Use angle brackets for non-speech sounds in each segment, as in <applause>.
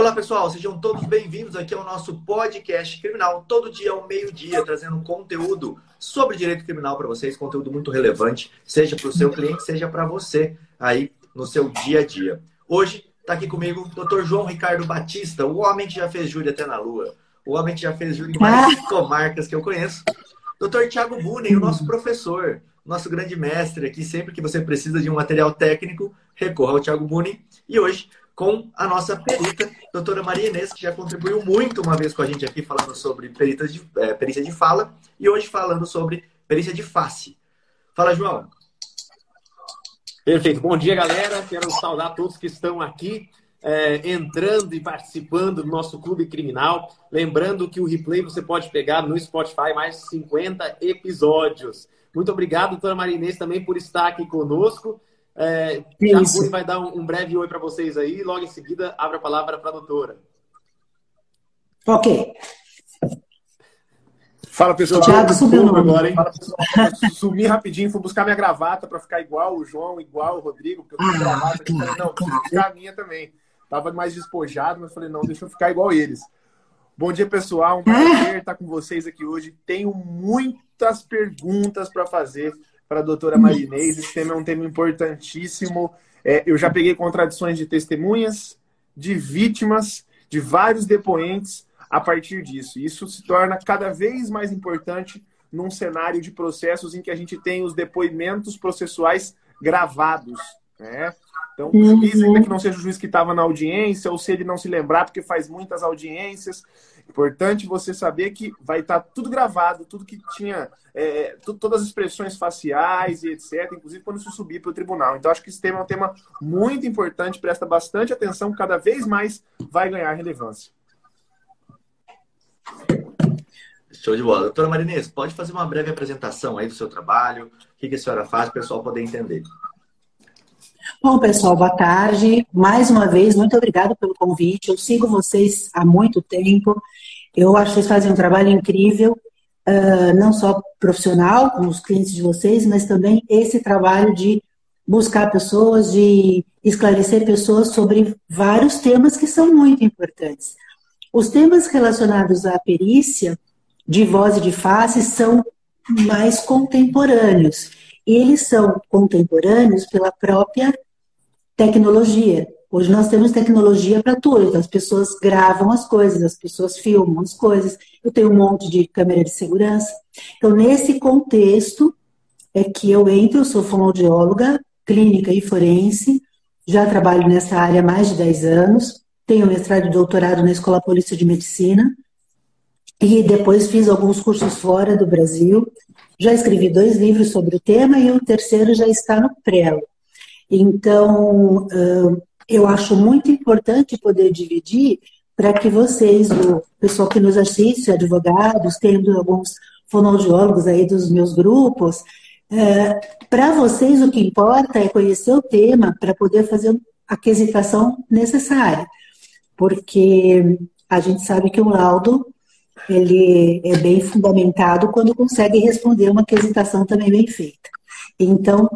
Olá, pessoal, sejam todos bem-vindos aqui ao nosso podcast criminal, todo dia ao meio-dia, trazendo conteúdo sobre direito criminal para vocês, conteúdo muito relevante, seja para o seu cliente, seja para você aí no seu dia a dia. Hoje está aqui comigo o Dr. João Ricardo Batista, o homem que já fez júri até na Lua, o homem que já fez júri em mais ah. comarcas que eu conheço. Dr. Tiago Bunen, o nosso professor, nosso grande mestre aqui, sempre que você precisa de um material técnico, recorra ao Tiago Bunen. E hoje com a nossa perita, doutora Maria Inês, que já contribuiu muito uma vez com a gente aqui, falando sobre peritas de, é, perícia de fala, e hoje falando sobre perícia de face. Fala, João. Perfeito. Bom dia, galera. Quero saudar todos que estão aqui. É, entrando e participando do nosso Clube Criminal. Lembrando que o replay você pode pegar no Spotify mais de 50 episódios. Muito obrigado, doutora Marinês, também por estar aqui conosco. É, Tiago vai dar um, um breve oi para vocês aí, logo em seguida abre a palavra para a doutora. Ok. Fala, pessoal. Thiago subiu agora, hein? Fala, Sumi rapidinho, fui buscar minha gravata para ficar igual o João, igual o Rodrigo, porque eu tenho ah, gravata. Claro, falei, não, preciso ficar a minha também. Tava mais despojado, mas falei, não, deixa eu ficar igual eles. Bom dia, pessoal. Um prazer estar com vocês aqui hoje. Tenho muitas perguntas para fazer para a doutora Marinês. Esse tema é um tema importantíssimo. É, eu já peguei contradições de testemunhas, de vítimas, de vários depoentes a partir disso. Isso se torna cada vez mais importante num cenário de processos em que a gente tem os depoimentos processuais gravados. Né? Então, o juiz, ainda que não seja o juiz que estava na audiência, ou se ele não se lembrar, porque faz muitas audiências, Importante você saber que vai estar tá tudo gravado, tudo que tinha, é, tudo, todas as expressões faciais e etc., inclusive quando isso subir para o tribunal. Então, acho que esse tema é um tema muito importante, presta bastante atenção, cada vez mais vai ganhar relevância. Show de bola. Doutora Marinês, pode fazer uma breve apresentação aí do seu trabalho, o que, que a senhora faz, para o pessoal poder entender. Bom, pessoal, boa tarde. Mais uma vez, muito obrigada pelo convite. Eu sigo vocês há muito tempo. Eu acho que vocês fazem um trabalho incrível, uh, não só profissional, com os clientes de vocês, mas também esse trabalho de buscar pessoas, de esclarecer pessoas sobre vários temas que são muito importantes. Os temas relacionados à perícia de voz e de face são mais contemporâneos. E eles são contemporâneos pela própria tecnologia. Hoje nós temos tecnologia para tudo. Então as pessoas gravam as coisas, as pessoas filmam as coisas. Eu tenho um monte de câmera de segurança. Então, nesse contexto é que eu entro, sou fonoaudióloga, clínica e forense, já trabalho nessa área há mais de 10 anos, tenho mestrado e doutorado na Escola Polícia de Medicina, e depois fiz alguns cursos fora do Brasil. Já escrevi dois livros sobre o tema e o terceiro já está no prelo. Então, eu acho muito importante poder dividir para que vocês, o pessoal que nos assiste, advogados, tendo alguns fonoaudiólogos aí dos meus grupos, para vocês o que importa é conhecer o tema para poder fazer a aquisitação necessária. Porque a gente sabe que o laudo ele é bem fundamentado quando consegue responder uma aquisitação também bem feita. Então,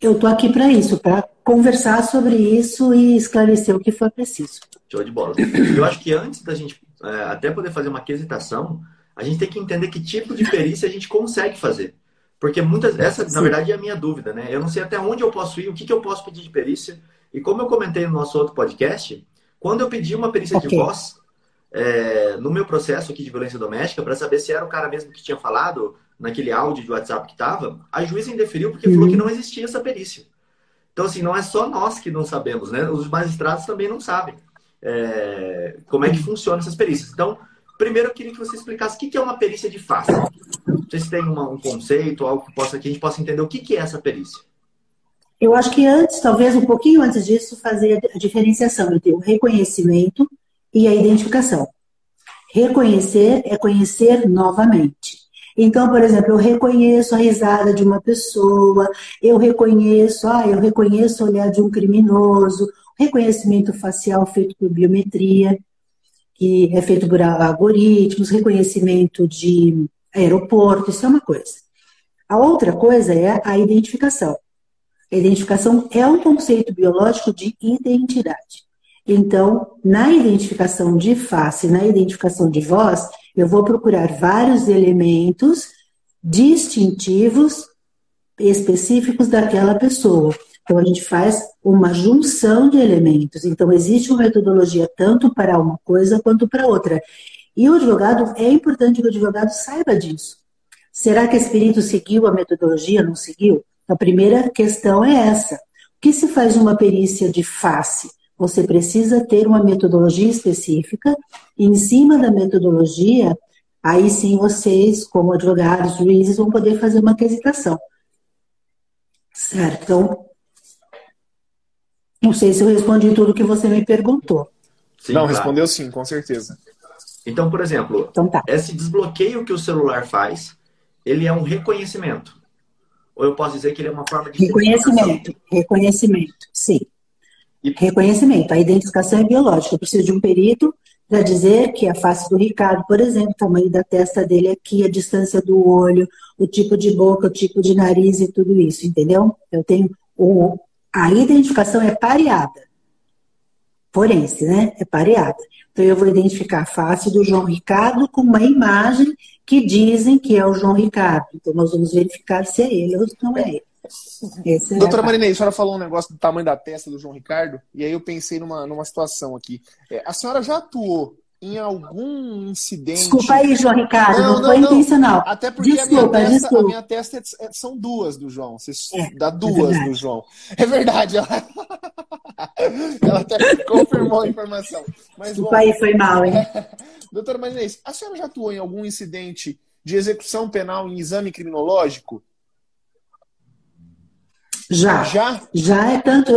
eu estou aqui para isso, para conversar sobre isso e esclarecer o que for preciso. Show de bola. Eu acho que antes da gente é, até poder fazer uma aquisitação, a gente tem que entender que tipo de perícia a gente consegue fazer. Porque muitas. Essa, na verdade, é a minha dúvida, né? Eu não sei até onde eu posso ir, o que, que eu posso pedir de perícia. E como eu comentei no nosso outro podcast, quando eu pedi uma perícia okay. de voz, é, no meu processo aqui de violência doméstica, para saber se era o cara mesmo que tinha falado naquele áudio de WhatsApp que estava, a juíza indeferiu porque uhum. falou que não existia essa perícia. Então, assim, não é só nós que não sabemos, né? Os magistrados também não sabem é, como é que funcionam essas perícias. Então, primeiro eu queria que você explicasse o que é uma perícia de face. Não sei se tem uma, um conceito, algo que, possa, que a gente possa entender o que é essa perícia. Eu acho que antes, talvez um pouquinho antes disso, fazer a diferenciação entre o reconhecimento e a identificação. Reconhecer é conhecer novamente. Então, por exemplo, eu reconheço a risada de uma pessoa, eu reconheço, ah, eu reconheço o olhar de um criminoso, reconhecimento facial feito por biometria, que é feito por algoritmos, reconhecimento de aeroporto, isso é uma coisa. A outra coisa é a identificação. A identificação é um conceito biológico de identidade. Então, na identificação de face, na identificação de voz, eu vou procurar vários elementos distintivos específicos daquela pessoa. Então, a gente faz uma junção de elementos. Então, existe uma metodologia tanto para uma coisa quanto para outra. E o advogado, é importante que o advogado saiba disso. Será que esse perito seguiu a metodologia, não seguiu? A primeira questão é essa. O que se faz uma perícia de face? Você precisa ter uma metodologia específica, e em cima da metodologia, aí sim vocês, como advogados, juízes, vão poder fazer uma quesitação. Certo? Então, não sei se eu respondi tudo que você me perguntou. Sim, não, claro. respondeu sim, com certeza. Então, por exemplo, então, tá. esse desbloqueio que o celular faz, ele é um reconhecimento. Ou eu posso dizer que ele é uma forma de. Reconhecimento, reconhecimento, sim. Reconhecimento. A identificação é biológica. Eu preciso de um perito para dizer que a face do Ricardo, por exemplo, o tamanho da testa dele aqui, a distância do olho, o tipo de boca, o tipo de nariz e tudo isso, entendeu? Eu tenho o, a identificação é pareada. Forense, né? É pareada. Então eu vou identificar a face do João Ricardo com uma imagem que dizem que é o João Ricardo. Então nós vamos verificar se é ele ou se não é ele. Esse é Doutora é Marinei, a senhora falou um negócio do tamanho da testa do João Ricardo, e aí eu pensei numa, numa situação aqui. É, a senhora já atuou em algum incidente. Desculpa aí, João Ricardo, não, não, não foi não. intencional. Até porque desculpa, a, minha testa, a minha testa é, é, são duas do João. Você é, dá duas é do João. É verdade. Ela, <laughs> ela até confirmou a informação. Mas, desculpa bom, aí, foi mal, hein? <laughs> Doutora Marinês, a senhora já atuou em algum incidente de execução penal em exame criminológico? Já. Já? Já é tanto,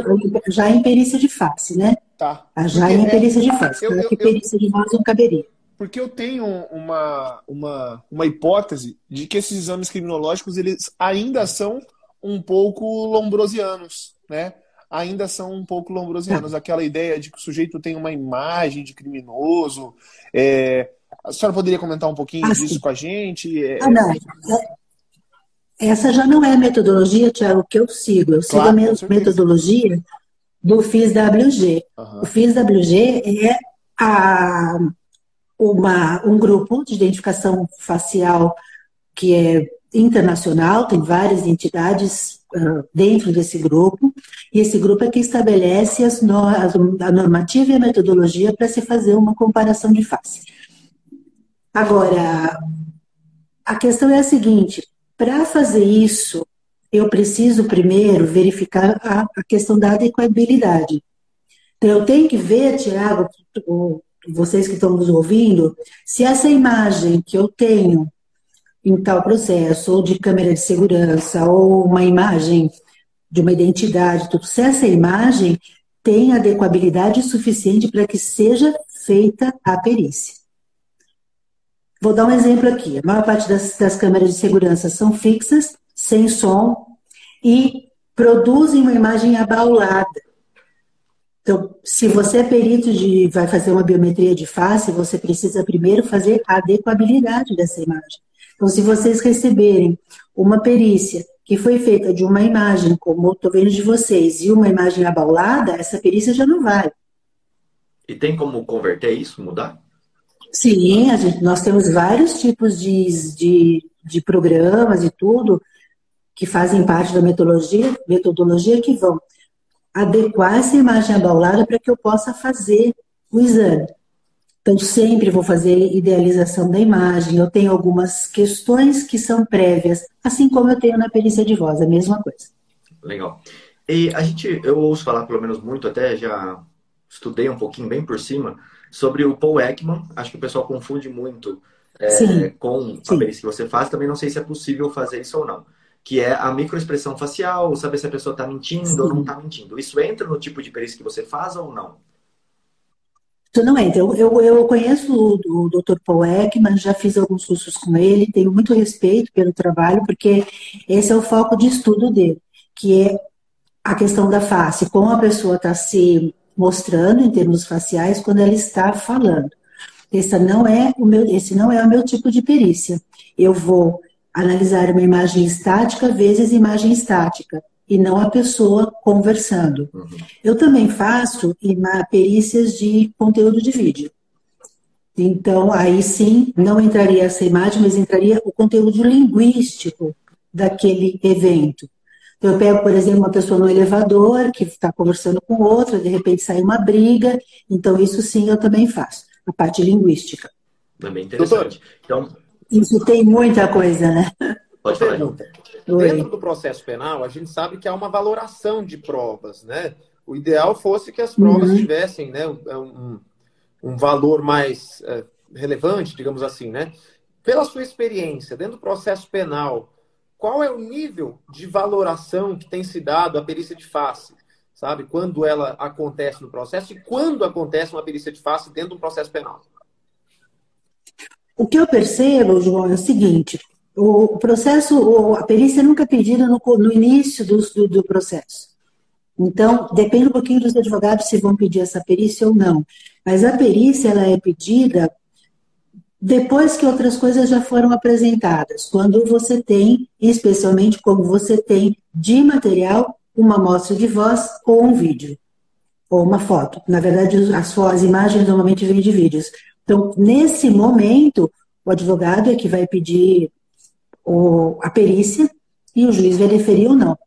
já é em perícia de face, né? Tá. Já é em perícia de face. Eu, eu, que perícia de voz não caberia. Porque eu tenho uma, uma, uma hipótese de que esses exames criminológicos eles ainda são um pouco lombrosianos, né? Ainda são um pouco lombrosianos. Tá. Aquela ideia de que o sujeito tem uma imagem de criminoso. É... A senhora poderia comentar um pouquinho ah, disso sim. com a gente? É... Ah, não. Essa já não é a metodologia, Tiago, que eu sigo. Eu sigo a metodologia do FIS-WG. Uhum. O FIS-WG é a, uma, um grupo de identificação facial que é internacional, tem várias entidades uh, dentro desse grupo, e esse grupo é que estabelece as no, a normativa e a metodologia para se fazer uma comparação de face. Agora, a questão é a seguinte: para fazer isso, eu preciso primeiro verificar a, a questão da adequabilidade. Então, eu tenho que ver, Tiago, vocês que estão nos ouvindo, se essa imagem que eu tenho em tal processo, ou de câmera de segurança, ou uma imagem de uma identidade, tudo, se essa imagem tem adequabilidade suficiente para que seja feita a perícia. Vou dar um exemplo aqui. A maior parte das, das câmeras de segurança são fixas, sem som, e produzem uma imagem abaulada. Então, se você é perito de vai fazer uma biometria de face, você precisa primeiro fazer a adequabilidade dessa imagem. Então, se vocês receberem uma perícia que foi feita de uma imagem, como estou vendo de vocês, e uma imagem abaulada, essa perícia já não vai. E tem como converter isso, mudar? Sim, a gente, nós temos vários tipos de, de, de programas e tudo que fazem parte da metodologia, metodologia que vão adequar essa imagem abaulada para que eu possa fazer o exame. Então, sempre vou fazer idealização da imagem. Eu tenho algumas questões que são prévias, assim como eu tenho na perícia de voz, a mesma coisa. Legal. E a gente, eu ouço falar, pelo menos muito, até já estudei um pouquinho bem por cima, sobre o Paul Ekman. Acho que o pessoal confunde muito é, com a perícia que você faz. Também não sei se é possível fazer isso ou não. Que é a microexpressão facial, saber se a pessoa está mentindo Sim. ou não está mentindo. Isso entra no tipo de perícia que você faz ou não? Isso não entra. Eu, eu, eu conheço o, o Dr. Paul Ekman, já fiz alguns cursos com ele, tenho muito respeito pelo trabalho, porque esse é o foco de estudo dele, que é a questão da face, como a pessoa está se mostrando em termos faciais quando ela está falando. Esse não é o meu, esse não é o meu tipo de perícia. Eu vou analisar uma imagem estática vezes imagem estática. e não a pessoa conversando. Uhum. Eu também faço perícias de conteúdo de vídeo. Então, aí sim, não entraria essa imagem, mas entraria o conteúdo linguístico daquele evento. Então, eu pego, por exemplo, uma pessoa no elevador que está conversando com outra, de repente sai uma briga. Então, isso sim eu também faço, a parte linguística. É bem interessante. Então, isso tem muita coisa, né? Pode falar. Dentro do processo penal, a gente sabe que há uma valoração de provas, né? O ideal fosse que as provas uhum. tivessem né, um, um valor mais é, relevante, digamos assim, né? Pela sua experiência, dentro do processo penal, qual é o nível de valoração que tem se dado à perícia de face? Sabe? Quando ela acontece no processo e quando acontece uma perícia de face dentro de um processo penal? O que eu percebo, João, é o seguinte: o processo, a perícia nunca é pedida no, no início do, do, do, processo. Então, depende um pouquinho dos advogados se vão pedir essa perícia ou não. Mas a perícia ela é pedida depois que outras coisas já foram apresentadas. Quando você tem, especialmente como você tem de material, uma amostra de voz ou um vídeo. Ou uma foto. Na verdade, as, as imagens normalmente vêm de vídeos. Então, nesse momento, o advogado é que vai pedir o, a perícia e o juiz vai deferir ou não.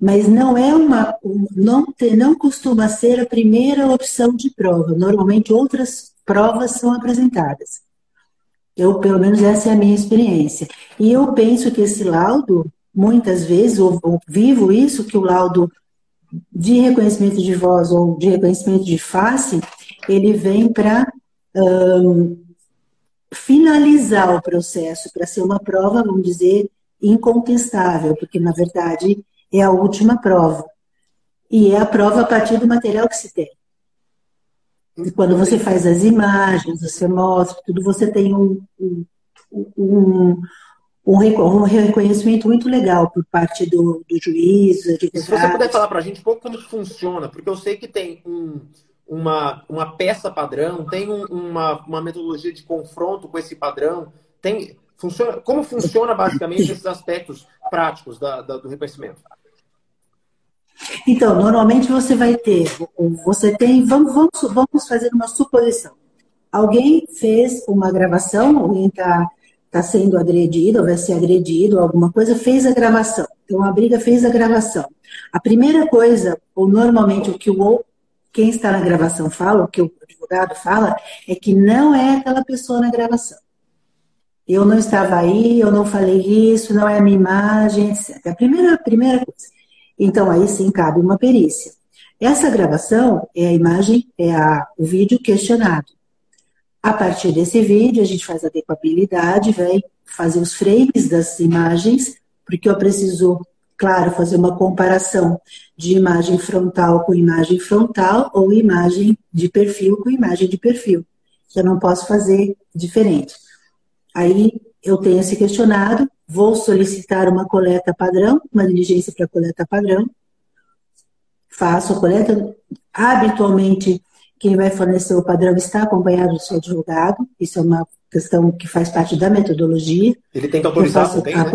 Mas não é uma, não, não costuma ser a primeira opção de prova. Normalmente outras provas são apresentadas. Eu, pelo menos, essa é a minha experiência. E eu penso que esse laudo, muitas vezes, ou, ou vivo isso, que o laudo de reconhecimento de voz ou de reconhecimento de face, ele vem para um, finalizar o processo para ser uma prova, vamos dizer, incontestável, porque na verdade é a última prova. E é a prova a partir do material que se tem. Quando você faz as imagens, você mostra tudo, você tem um, um, um, um reconhecimento muito legal por parte do, do juiz. Se você puder falar para a gente um pouco como funciona, porque eu sei que tem um, uma, uma peça padrão, tem um, uma, uma metodologia de confronto com esse padrão, tem funciona, como funciona basicamente esses aspectos práticos da, da, do reconhecimento? Então, normalmente você vai ter, você tem, vamos, vamos, vamos fazer uma suposição. Alguém fez uma gravação, alguém está tá sendo agredido, ou vai ser agredido, alguma coisa, fez a gravação. Então, a briga fez a gravação. A primeira coisa, ou normalmente o que o quem está na gravação fala, o que o advogado fala, é que não é aquela pessoa na gravação. Eu não estava aí, eu não falei isso, não é a minha imagem, etc. A primeira, a primeira coisa. Então, aí sim cabe uma perícia. Essa gravação é a imagem, é a, o vídeo questionado. A partir desse vídeo, a gente faz a adequabilidade, vai fazer os frames das imagens, porque eu preciso claro, fazer uma comparação de imagem frontal com imagem frontal ou imagem de perfil com imagem de perfil. Eu não posso fazer diferente. Aí eu tenho esse questionário, vou solicitar uma coleta padrão, uma diligência para coleta padrão, faço a coleta. Habitualmente, quem vai fornecer o padrão está acompanhado do seu advogado, isso é uma questão que faz parte da metodologia. Ele tem que autorizar também, né?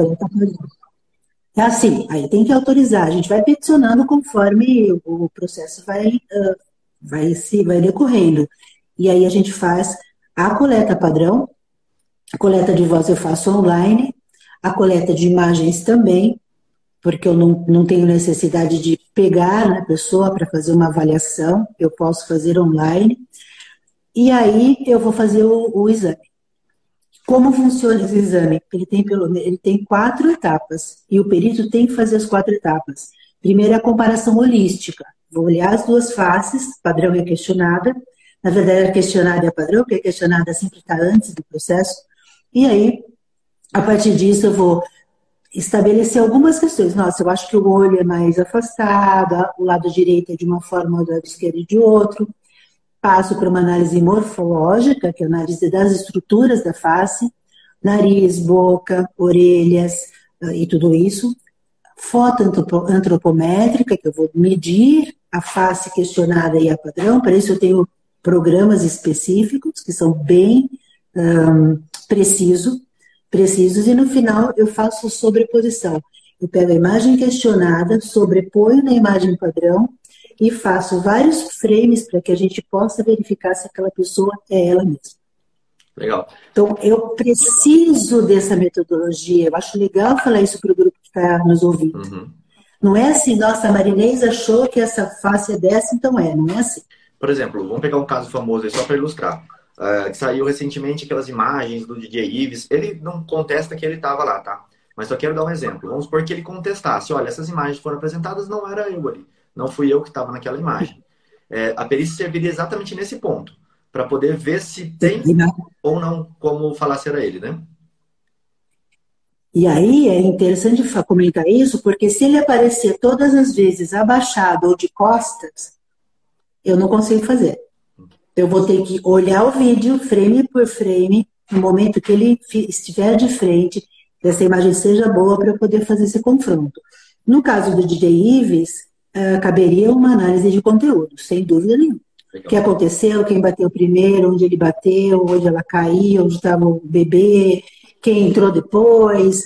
É assim, aí tem que autorizar. A gente vai peticionando conforme o processo vai, uh, vai, se, vai decorrendo. E aí a gente faz a coleta padrão, a coleta de voz eu faço online, a coleta de imagens também, porque eu não, não tenho necessidade de pegar na pessoa para fazer uma avaliação, eu posso fazer online. E aí eu vou fazer o, o exame. Como funciona esse exame? Ele tem, pelo, ele tem quatro etapas e o perito tem que fazer as quatro etapas. Primeiro é a comparação holística. Vou olhar as duas faces, padrão e a questionada. Na verdade, a questionada é padrão, porque a questionada sempre está antes do processo. E aí, a partir disso, eu vou estabelecer algumas questões. Nossa, eu acho que o olho é mais afastado, o lado direito é de uma forma, o lado esquerdo é de outro passo para uma análise morfológica, que é a análise das estruturas da face, nariz, boca, orelhas eh, e tudo isso. Foto antropométrica, que eu vou medir a face questionada e a padrão, para isso eu tenho programas específicos que são bem um, preciso, precisos, e no final eu faço sobreposição. Eu pego a imagem questionada, sobreponho na imagem padrão e faço vários frames para que a gente possa verificar se aquela pessoa é ela mesma. Legal. Então, eu preciso dessa metodologia. Eu acho legal falar isso para o grupo que está nos ouvindo. Uhum. Não é assim, nossa, a Marinês achou que essa face é dessa, então é. Não é assim. Por exemplo, vamos pegar um caso famoso aí só para ilustrar. Uh, que saiu recentemente aquelas imagens do DJ Ives. Ele não contesta que ele estava lá, tá? Mas só quero dar um exemplo. Vamos supor que ele contestasse: olha, essas imagens foram apresentadas, não era eu ali. Não fui eu que estava naquela imagem. É, a perícia serviria exatamente nesse ponto para poder ver se tem ou não como falar se era ele, né? E aí é interessante comentar isso, porque se ele aparecer todas as vezes abaixado ou de costas, eu não consigo fazer. Eu vou ter que olhar o vídeo frame por frame, no momento que ele estiver de frente, que essa imagem seja boa para eu poder fazer esse confronto. No caso do DJ Ives, uh, caberia uma análise de conteúdo, sem dúvida nenhuma. O que aconteceu, quem bateu primeiro, onde ele bateu, onde ela caiu, onde estava o bebê, quem entrou depois,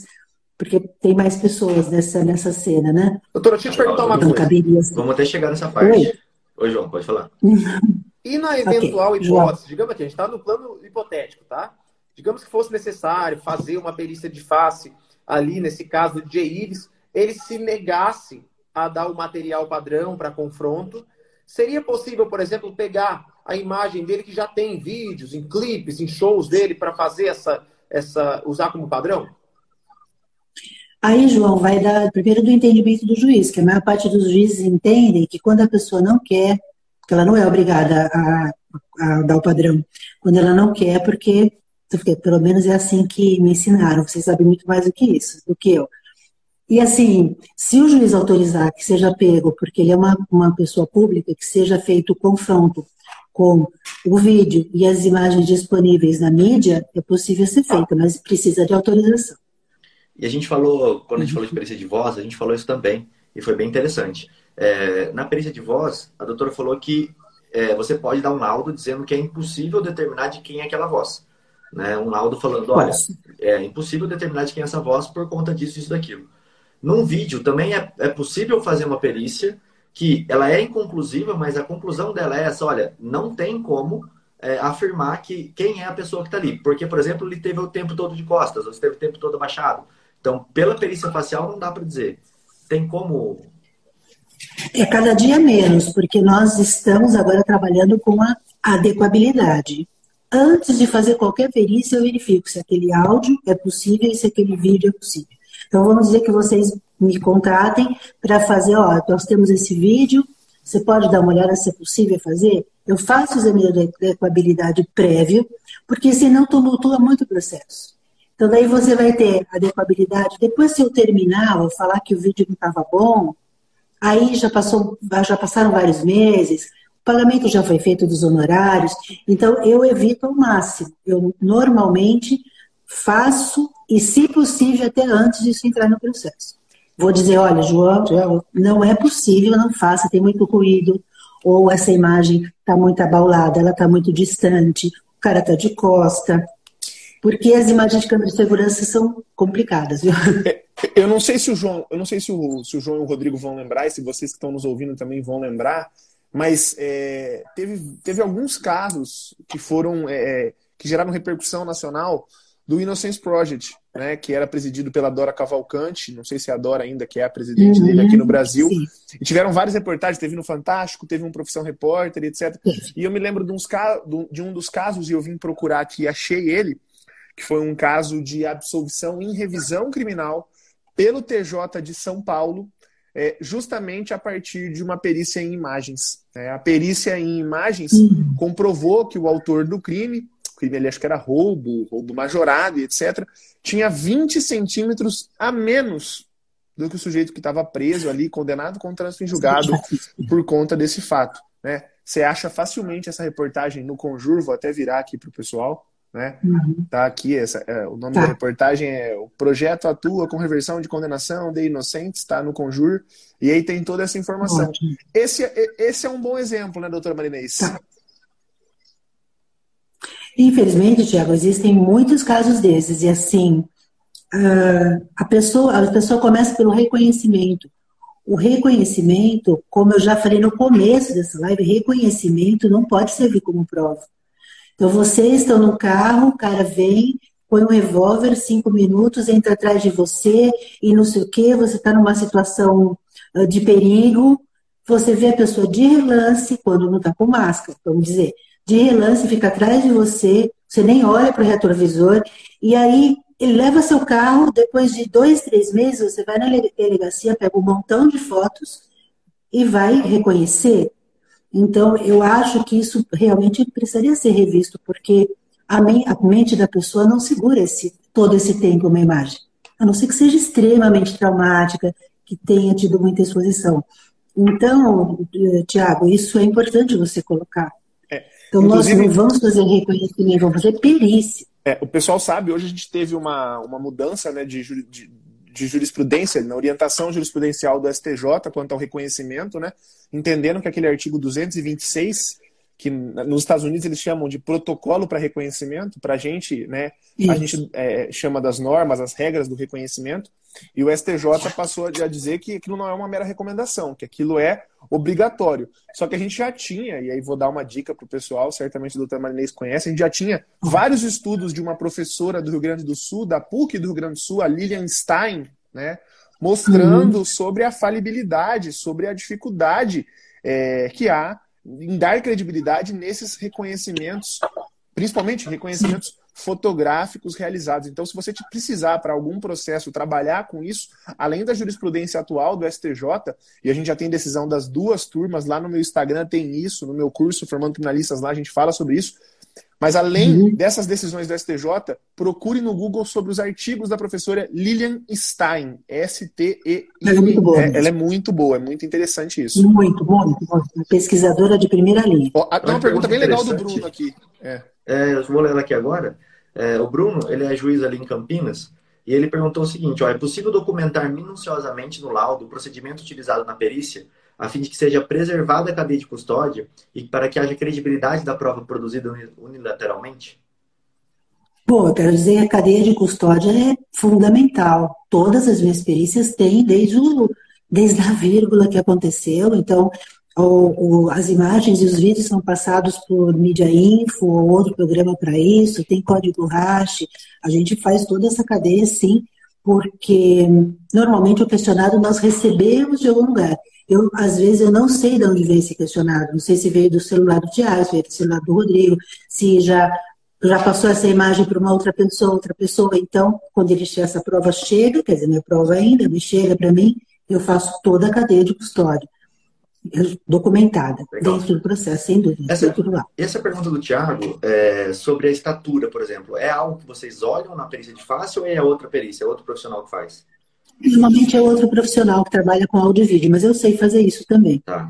porque tem mais pessoas nessa, nessa cena, né? Doutora, deixa eu te perguntar uma então, coisa. Caberia... Vamos até chegar nessa parte. Oi, Oi João, pode falar. <laughs> e na eventual okay, hipótese, digamos aqui, a gente está no plano hipotético, tá? Digamos que fosse necessário fazer uma perícia de face ali, nesse caso de Ives, ele se negasse a dar o material padrão para confronto Seria possível, por exemplo, pegar a imagem dele que já tem vídeos, em clipes, em shows dele para fazer essa, essa, usar como padrão? Aí, João, vai dar primeiro do entendimento do juiz, que a maior parte dos juízes entendem que quando a pessoa não quer, que ela não é obrigada a, a dar o padrão, quando ela não quer, porque, porque pelo menos é assim que me ensinaram, vocês sabem muito mais do que isso, do que eu. E assim, se o juiz autorizar que seja pego, porque ele é uma, uma pessoa pública, que seja feito o confronto com o vídeo e as imagens disponíveis na mídia, é possível ser feito, mas precisa de autorização. E a gente falou, quando a gente falou de perícia de voz, a gente falou isso também, e foi bem interessante. É, na perícia de voz, a doutora falou que é, você pode dar um laudo dizendo que é impossível determinar de quem é aquela voz. Né? Um laudo falando, olha, é impossível determinar de quem é essa voz por conta disso, isso, daquilo. Num vídeo também é, é possível fazer uma perícia que ela é inconclusiva, mas a conclusão dela é essa: olha, não tem como é, afirmar que quem é a pessoa que está ali. Porque, por exemplo, ele teve o tempo todo de costas, ou esteve o tempo todo abaixado. Então, pela perícia facial, não dá para dizer. Tem como. É cada dia menos, porque nós estamos agora trabalhando com a adequabilidade. Antes de fazer qualquer perícia, eu verifico se aquele áudio é possível e se aquele vídeo é possível. Então, vamos dizer que vocês me contratem para fazer, ó, nós temos esse vídeo, você pode dar uma olhada se é possível fazer? Eu faço o exame de adequabilidade prévio, porque senão tumultua muito o processo. Então, daí você vai ter adequabilidade. Depois, se eu terminar, ou falar que o vídeo não estava bom, aí já, passou, já passaram vários meses, o pagamento já foi feito dos honorários, então eu evito ao máximo. Eu normalmente faço e, se possível, até antes disso entrar no processo. Vou dizer, olha, João, não é possível, não faça, tem muito ruído, ou essa imagem está muito abaulada, ela está muito distante, o cara está de costa, porque as imagens de câmera de segurança são complicadas, viu? É, eu não sei se o João, eu não sei se o, se o João e o Rodrigo vão lembrar, e se vocês que estão nos ouvindo também vão lembrar, mas é, teve, teve alguns casos que foram é, que geraram repercussão nacional do Innocence Project, né, que era presidido pela Dora Cavalcante, não sei se é a Dora ainda, que é a presidente uhum, dele aqui no Brasil. Sim. E tiveram várias reportagens, teve no Fantástico, teve um Profissão Repórter, etc. E eu me lembro de, uns, de um dos casos, e eu vim procurar aqui, achei ele, que foi um caso de absolvição em revisão criminal pelo TJ de São Paulo, é, justamente a partir de uma perícia em imagens. É, a perícia em imagens comprovou que o autor do crime crime ali acho que era roubo, roubo majorado e etc., tinha 20 centímetros a menos do que o sujeito que estava preso ali, condenado com trânsito em julgado por conta desse fato. Né? Você acha facilmente essa reportagem no Conjur, vou até virar aqui para o pessoal. Né? Uhum. Tá aqui, essa, é, o nome tá. da reportagem é O Projeto Atua com Reversão de Condenação de Inocentes, está no Conjur, e aí tem toda essa informação. Esse, é, esse é um bom exemplo, né, doutora Marinês? Tá. Infelizmente, Tiago, existem muitos casos desses, e assim, a pessoa, a pessoa começa pelo reconhecimento. O reconhecimento, como eu já falei no começo dessa live, reconhecimento não pode servir como prova. Então, vocês estão no carro, o cara vem, põe um revólver, cinco minutos, entra atrás de você e não sei o que, você está numa situação de perigo, você vê a pessoa de relance, quando não está com máscara, vamos dizer, de relance, fica atrás de você, você nem olha para o retrovisor, e aí ele leva seu carro, depois de dois, três meses, você vai na delegacia, pega um montão de fotos e vai reconhecer. Então, eu acho que isso realmente precisaria ser revisto, porque a, mente da pessoa não segura esse, todo esse tempo uma imagem. A não ser que seja extremamente traumática, que tenha tido muita exposição. Então, eh, Tiago, isso é importante você colocar. É, então, nós não vamos fazer reconhecimento, vamos fazer perícia. É, o pessoal sabe, hoje a gente teve uma, uma mudança né, de, de, de jurisprudência, na orientação jurisprudencial do STJ quanto ao reconhecimento, né, entendendo que aquele artigo 226 que nos Estados Unidos eles chamam de protocolo para reconhecimento, para a gente, né, a gente é, chama das normas, as regras do reconhecimento, e o STJ passou a dizer que aquilo não é uma mera recomendação, que aquilo é obrigatório. Só que a gente já tinha, e aí vou dar uma dica para o pessoal, certamente o doutor Marinês conhece, a gente já tinha vários estudos de uma professora do Rio Grande do Sul, da PUC do Rio Grande do Sul, a Lilian Stein, né, mostrando uhum. sobre a falibilidade, sobre a dificuldade é, que há em dar credibilidade nesses reconhecimentos, principalmente reconhecimentos fotográficos realizados. Então, se você precisar para algum processo trabalhar com isso, além da jurisprudência atual do STJ, e a gente já tem decisão das duas turmas, lá no meu Instagram tem isso, no meu curso Formando Criminalistas lá a gente fala sobre isso. Mas além uhum. dessas decisões do STJ, procure no Google sobre os artigos da professora Lilian Stein, S-T-E-I. Ela é muito boa. É, ela é muito boa, é muito interessante isso. Muito boa, muito boa. Pesquisadora de primeira linha. Ó, tem uma pergunta bem legal do Bruno aqui. É. É, eu vou ler ela aqui agora. É, o Bruno, ele é juiz ali em Campinas, e ele perguntou o seguinte: ó, é possível documentar minuciosamente no laudo o procedimento utilizado na perícia a fim de que seja preservada a cadeia de custódia e para que haja credibilidade da prova produzida unilateralmente? Bom, eu quero dizer que a cadeia de custódia é fundamental. Todas as minhas perícias têm, desde, o, desde a vírgula que aconteceu. Então, o, o, as imagens e os vídeos são passados por mídia info ou outro programa para isso, tem código hash. A gente faz toda essa cadeia, sim, porque normalmente o questionário nós recebemos de algum lugar. Eu, às vezes, eu não sei de onde veio esse questionário. Não sei se veio do celular do Tiago, se veio do celular do Rodrigo, se já, já passou essa imagem para uma outra pessoa, outra pessoa. Então, quando ele, essa prova chega, quer dizer, minha prova ainda, me chega para mim, eu faço toda a cadeia de custódia documentada Legal. dentro do processo, sem dúvida. Essa, essa pergunta do Tiago é, sobre a estatura, por exemplo, é algo que vocês olham na perícia de face ou é outra perícia, é outro profissional que faz? Normalmente é outro profissional que trabalha com áudio e vídeo, mas eu sei fazer isso também. Tá,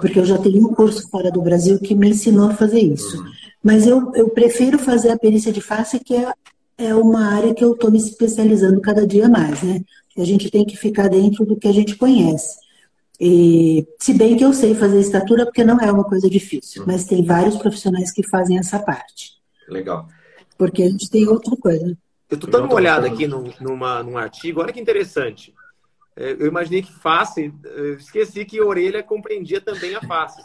porque eu já tenho um curso fora do Brasil que me ensinou a fazer isso. Uhum. Mas eu, eu prefiro fazer a perícia de face, que é, é uma área que eu estou me especializando cada dia mais, né? A gente tem que ficar dentro do que a gente conhece. E, se bem que eu sei fazer estatura, porque não é uma coisa difícil, uhum. mas tem vários profissionais que fazem essa parte. Legal. Porque a gente tem outra coisa. Eu estou dando uma olhada aqui num, numa, num artigo, olha que interessante. É, eu imaginei que face, esqueci que orelha compreendia também a face.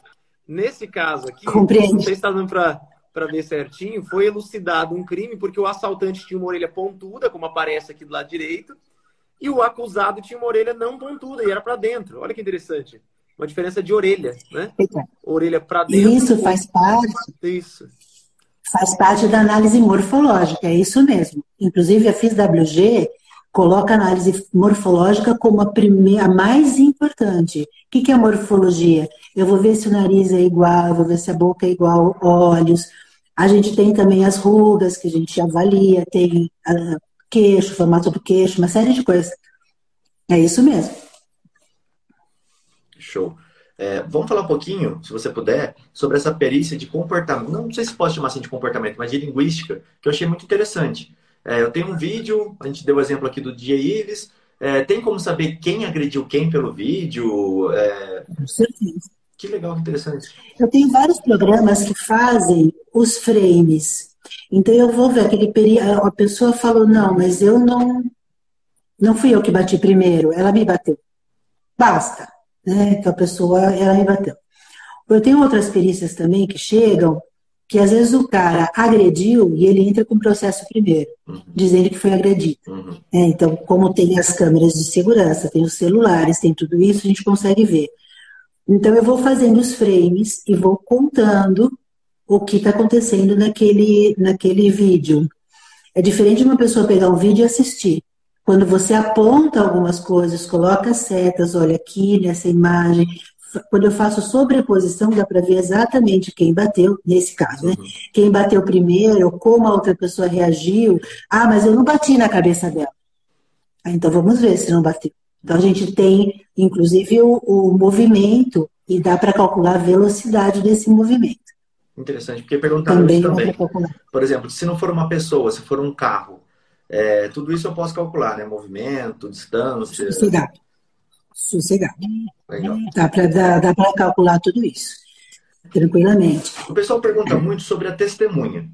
Nesse caso aqui, Compreende. não sei se está dando para ver certinho, foi elucidado um crime porque o assaltante tinha uma orelha pontuda, como aparece aqui do lado direito, e o acusado tinha uma orelha não pontuda e era para dentro. Olha que interessante. Uma diferença de orelha, né? Orelha para dentro. Isso faz parte. Isso. Faz parte da análise morfológica, é isso mesmo. Inclusive, a FISWG coloca a análise morfológica como a primeira, a mais importante. O que é a morfologia? Eu vou ver se o nariz é igual, vou ver se a boca é igual, olhos. A gente tem também as rugas, que a gente avalia, tem uh, queixo, formato do queixo, uma série de coisas. É isso mesmo. Show. É, vamos falar um pouquinho, se você puder, sobre essa perícia de comportamento. Não sei se pode chamar assim de comportamento, mas de linguística, que eu achei muito interessante. É, eu tenho um vídeo, a gente deu o exemplo aqui do DJ Ives. É, tem como saber quem agrediu quem pelo vídeo? É... Com certeza. Que legal, que interessante. Eu tenho vários programas que fazem os frames. Então eu vou ver aquele período. A pessoa falou, não, mas eu não, não fui eu que bati primeiro, ela me bateu. Basta. Né? Então a pessoa, ela me bateu. Eu tenho outras perícias também que chegam, que às vezes o cara agrediu e ele entra com o processo primeiro, uhum. dizendo que foi agredido. Uhum. É, então, como tem as câmeras de segurança, tem os celulares, tem tudo isso, a gente consegue ver. Então, eu vou fazendo os frames e vou contando o que está acontecendo naquele, naquele vídeo. É diferente de uma pessoa pegar um vídeo e assistir. Quando você aponta algumas coisas, coloca setas, olha aqui nessa imagem. Quando eu faço sobreposição, dá para ver exatamente quem bateu, nesse caso, né? Uhum. Quem bateu primeiro, como a outra pessoa reagiu. Ah, mas eu não bati na cabeça dela. Ah, então vamos ver se não bateu. Então a gente tem, inclusive, o, o movimento e dá para calcular a velocidade desse movimento. Interessante, porque perguntaram também isso também. Por exemplo, se não for uma pessoa, se for um carro, é, tudo isso eu posso calcular, né? Movimento, distância. Sossegado. Sossegado. Legal. Dá para calcular tudo isso, tranquilamente. O pessoal pergunta muito sobre a testemunha.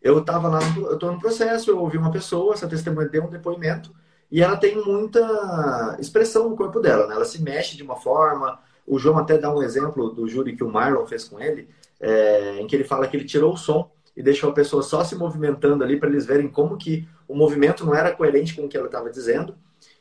Eu estava lá, eu estou no processo, eu ouvi uma pessoa, essa testemunha deu um depoimento, e ela tem muita expressão no corpo dela, né? Ela se mexe de uma forma. O João até dá um exemplo do júri que o Marlon fez com ele, é, em que ele fala que ele tirou o som e deixou a pessoa só se movimentando ali para eles verem como que o movimento não era coerente com o que ela estava dizendo.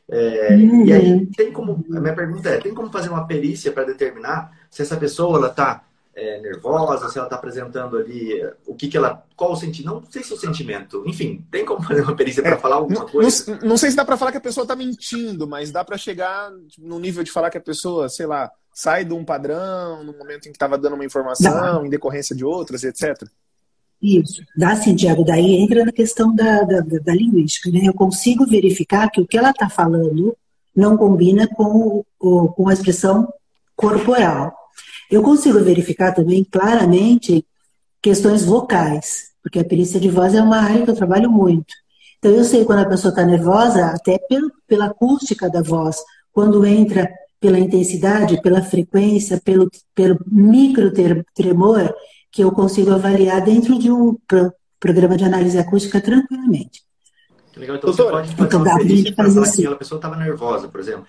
É, uhum. E aí uhum. tem como, a minha pergunta é, tem como fazer uma perícia para determinar se essa pessoa ela está é, nervosa, se ela está apresentando ali o que que ela, qual o sentimento, não sei se o sentimento, enfim, tem como fazer uma perícia para é, falar alguma coisa? Não, não, sei se dá para falar que a pessoa está mentindo, mas dá para chegar no nível de falar que a pessoa, sei lá, sai de um padrão no momento em que estava dando uma informação, em decorrência de outras, etc. Isso. Dá sim, Diego. Daí entra na questão da, da, da linguística. Né? Eu consigo verificar que o que ela está falando não combina com, o, com a expressão corporal. Eu consigo verificar também claramente questões vocais, porque a perícia de voz é uma área que eu trabalho muito. Então eu sei quando a pessoa está nervosa, até pelo, pela acústica da voz, quando entra pela intensidade, pela frequência, pelo, pelo micro tremor, que eu consigo avaliar dentro de um pro, programa de análise acústica tranquilamente. Legal, então Doutora, você pode fazer então, uma perícia para falar assim. que aquela pessoa estava nervosa, por exemplo?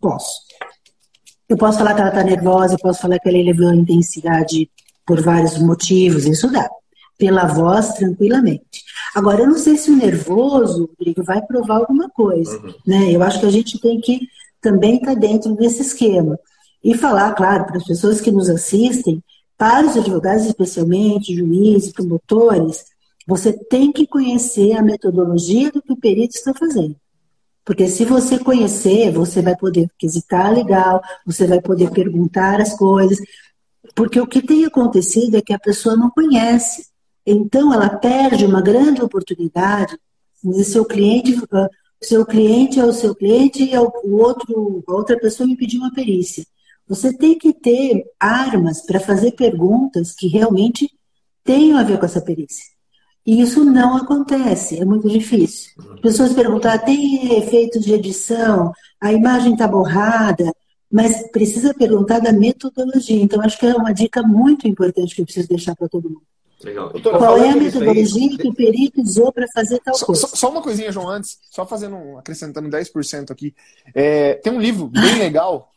Posso. Eu posso falar que ela está nervosa, eu posso falar que ela elevou a intensidade por vários motivos, isso dá. Pela voz, tranquilamente. Agora, eu não sei se o nervoso, Rodrigo, vai provar alguma coisa. Uhum. Né? Eu acho que a gente tem que também está dentro desse esquema. E falar, claro, para as pessoas que nos assistem, para os advogados especialmente, juízes, promotores, você tem que conhecer a metodologia do que o perito está fazendo. Porque se você conhecer, você vai poder quesitar legal, você vai poder perguntar as coisas. Porque o que tem acontecido é que a pessoa não conhece. Então, ela perde uma grande oportunidade de seu cliente ah, seu cliente é o seu cliente e o outro, a outra pessoa me pediu uma perícia. Você tem que ter armas para fazer perguntas que realmente tenham a ver com essa perícia. E isso não acontece, é muito difícil. Pessoas perguntam, ah, tem efeitos de edição, a imagem está borrada, mas precisa perguntar da metodologia. Então, acho que é uma dica muito importante que eu preciso deixar para todo mundo. Legal. Doutora, Qual é a metodologia que o perito usou para fazer tal só, coisa? Só, só, uma coisinha, João, antes, só fazendo, acrescentando 10% aqui. É, tem um livro bem legal,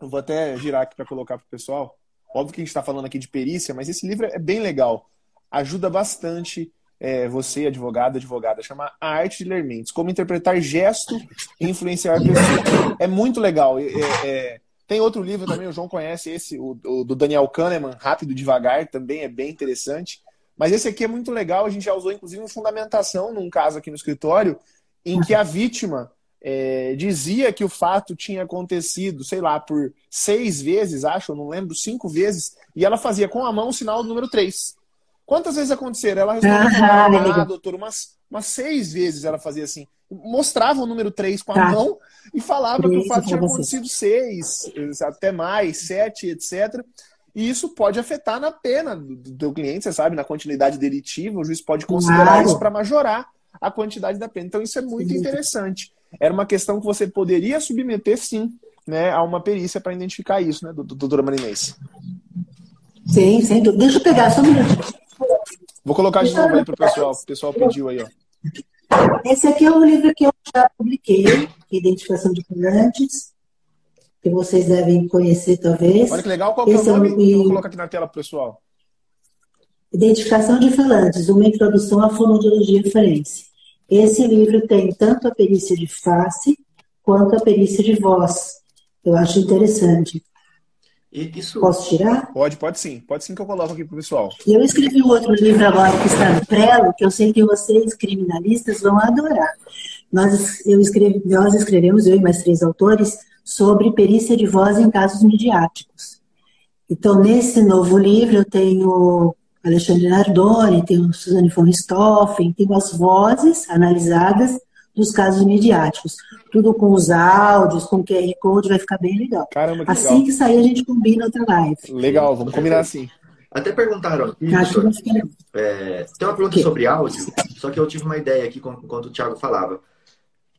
eu vou até girar aqui para colocar para o pessoal. Óbvio que a gente está falando aqui de perícia, mas esse livro é bem legal. Ajuda bastante é, você, advogado, advogada, chama A Arte de Ler Mentes, como interpretar gesto e influenciar pessoas. É muito legal. É, é, tem outro livro também, o João conhece esse, o, o, do Daniel Kahneman, Rápido Devagar, também é bem interessante. Mas esse aqui é muito legal, a gente já usou inclusive em fundamentação num caso aqui no escritório, em que a vítima é, dizia que o fato tinha acontecido, sei lá, por seis vezes, acho, não lembro, cinco vezes, e ela fazia com a mão o sinal do número três. Quantas vezes aconteceram? Ela respondeu, ah, ah, doutor, umas, umas seis vezes ela fazia assim mostrava o número 3 com a tá. mão e falava que o fato tinha acontecido 6, até mais, 7, etc. E isso pode afetar na pena do, do cliente, você sabe, na continuidade delitiva, o juiz pode considerar claro. isso para majorar a quantidade da pena. Então isso é muito sim. interessante. Era uma questão que você poderia submeter, sim, né, a uma perícia para identificar isso, né, doutora Marinês? Sim, sim. Deixa eu pegar só um minuto. Vou colocar de novo aí para o pessoal. O pessoal pediu aí, ó. Esse aqui é um livro que eu já publiquei, Identificação de Clientes, que vocês devem conhecer talvez. Olha que legal, qual Esse é o nome? É um... Vou colocar aqui na tela pessoal. Identificação de falantes, uma introdução à fonoaudiologia forense. Esse livro tem tanto a perícia de face quanto a perícia de voz. Eu acho interessante. Isso... Posso tirar? Pode, pode sim. Pode sim que eu coloco aqui para o pessoal. E eu escrevi um outro livro agora que está no prelo, que eu sei que vocês, criminalistas, vão adorar. Nós, eu escrevi, nós escrevemos, eu e mais três autores, sobre perícia de voz em casos midiáticos. Então, nesse novo livro, eu tenho Alexandre Nardoni, tenho Suzane von Richthofen, tenho as vozes analisadas dos casos midiáticos. Tudo com os áudios, com QR Code, vai ficar bem legal. Caramba, que assim legal. que sair, a gente combina outra live. Legal, vamos combinar assim. Até perguntaram aqui. Acho que é, tem uma pergunta sobre áudio, só que eu tive uma ideia aqui enquanto o Thiago falava.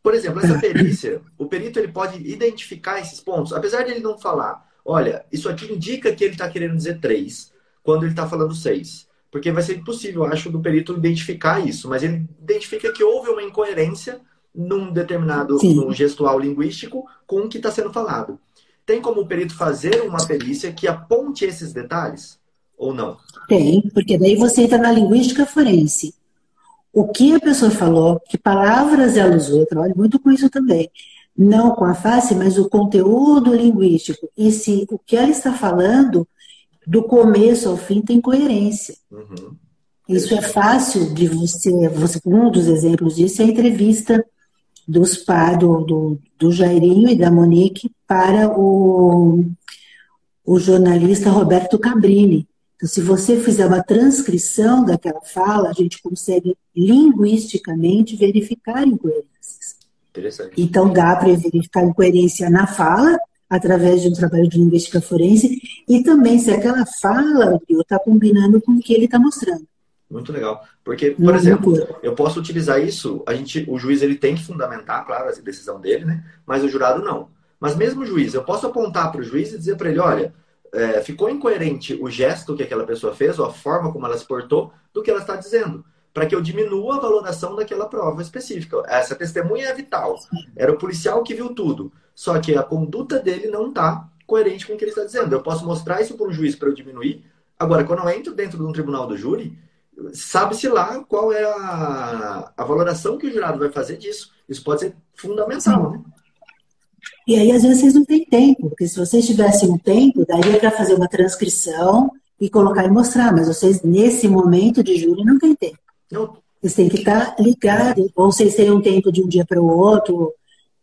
Por exemplo, essa perícia, o perito ele pode identificar esses pontos, apesar de ele não falar, olha, isso aqui indica que ele está querendo dizer três, quando ele está falando seis. Porque vai ser impossível, eu acho, do perito identificar isso, mas ele identifica que houve uma incoerência num determinado num gestual linguístico com o que está sendo falado. Tem como o perito fazer uma perícia que aponte esses detalhes? Ou não? Tem, porque daí você entra na linguística forense o que a pessoa falou, que palavras ela usou, eu trabalho muito com isso também. Não com a face, mas o conteúdo linguístico. E se o que ela está falando, do começo ao fim, tem coerência. Uhum. Isso é fácil de você, você. Um dos exemplos disso é a entrevista dos do, do, do Jairinho e da Monique para o, o jornalista Roberto Cabrini. Então, se você fizer uma transcrição daquela fala, a gente consegue linguisticamente verificar incoerências. Interessante. Então, dá para verificar incoerência na fala, através de um trabalho de linguística forense, e também se aquela fala está combinando com o que ele está mostrando. Muito legal. Porque, por Não, exemplo, eu posso utilizar isso, a gente, o juiz ele tem que fundamentar, claro, a decisão dele, né? Mas o jurado não. Mas mesmo o juiz, eu posso apontar para o juiz e dizer para ele, olha, é, ficou incoerente o gesto que aquela pessoa fez, ou a forma como ela se portou, do que ela está dizendo. Para que eu diminua a valoração daquela prova específica. Essa testemunha é vital. Era o policial que viu tudo. Só que a conduta dele não está coerente com o que ele está dizendo. Eu posso mostrar isso para um juiz para eu diminuir. Agora, quando eu entro dentro de um tribunal do júri, sabe-se lá qual é a, a valoração que o jurado vai fazer disso. Isso pode ser fundamental, né? E aí, às vezes, vocês não têm tempo, porque se vocês tivessem um tempo, daria para fazer uma transcrição e colocar e mostrar, mas vocês, nesse momento de júri, não têm tempo. Não. Vocês têm que estar ligados, ou vocês têm um tempo de um dia para o outro,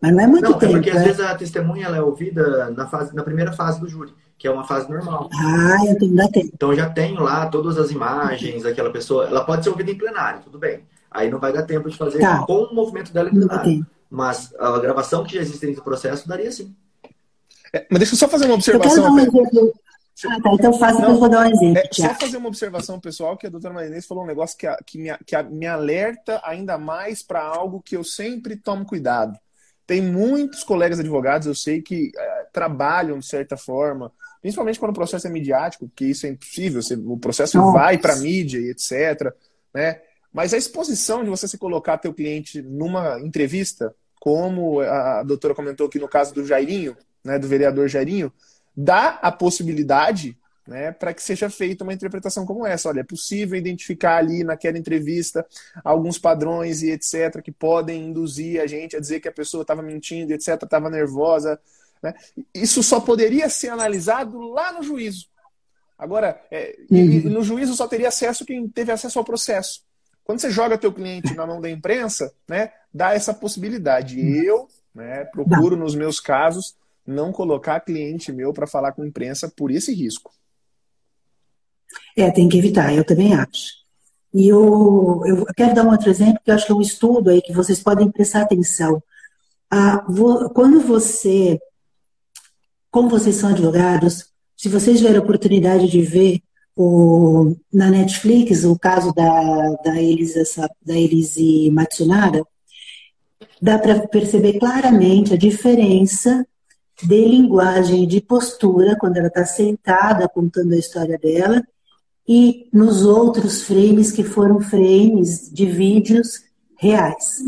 mas não é muito não, tempo. É porque, né? às vezes, a testemunha ela é ouvida na, fase, na primeira fase do júri, que é uma fase normal. Ah, então dá tempo. Então, eu já tenho lá todas as imagens daquela pessoa. Ela pode ser ouvida em plenário, tudo bem. Aí não vai dar tempo de fazer tá. com o movimento dela em plenário. Mas a gravação que já existe dentro do processo daria sim. É, mas deixa eu só fazer uma observação. Eu quero dar um exemplo. Ah, tá, então faça, depois vou dar um exemplo. É, só fazer uma observação pessoal, que a doutora Marinês falou um negócio que, a, que, me, que a, me alerta ainda mais para algo que eu sempre tomo cuidado. Tem muitos colegas advogados, eu sei, que é, trabalham de certa forma, principalmente quando o processo é midiático, que isso é impossível, você, o processo Nossa. vai para a mídia e etc. Né? Mas a exposição de você se colocar teu cliente numa entrevista, como a doutora comentou aqui no caso do Jairinho, né, do vereador Jairinho, dá a possibilidade né, para que seja feita uma interpretação como essa. Olha, é possível identificar ali naquela entrevista alguns padrões e etc. que podem induzir a gente a dizer que a pessoa estava mentindo, etc., estava nervosa. Né? Isso só poderia ser analisado lá no juízo. Agora, é, uhum. no juízo só teria acesso quem teve acesso ao processo. Quando você joga teu cliente na mão da imprensa, né, dá essa possibilidade. Eu né, procuro, nos meus casos, não colocar cliente meu para falar com a imprensa por esse risco. É, tem que evitar, eu também acho. E eu, eu quero dar um outro exemplo, que eu acho que é um estudo aí que vocês podem prestar atenção. Ah, quando você, como vocês são advogados, se vocês tiverem a oportunidade de ver o, na Netflix o caso da, da, Elisa, da Elise Matsunaga, dá para perceber claramente a diferença de linguagem e de postura quando ela está sentada contando a história dela e nos outros frames que foram frames de vídeos reais.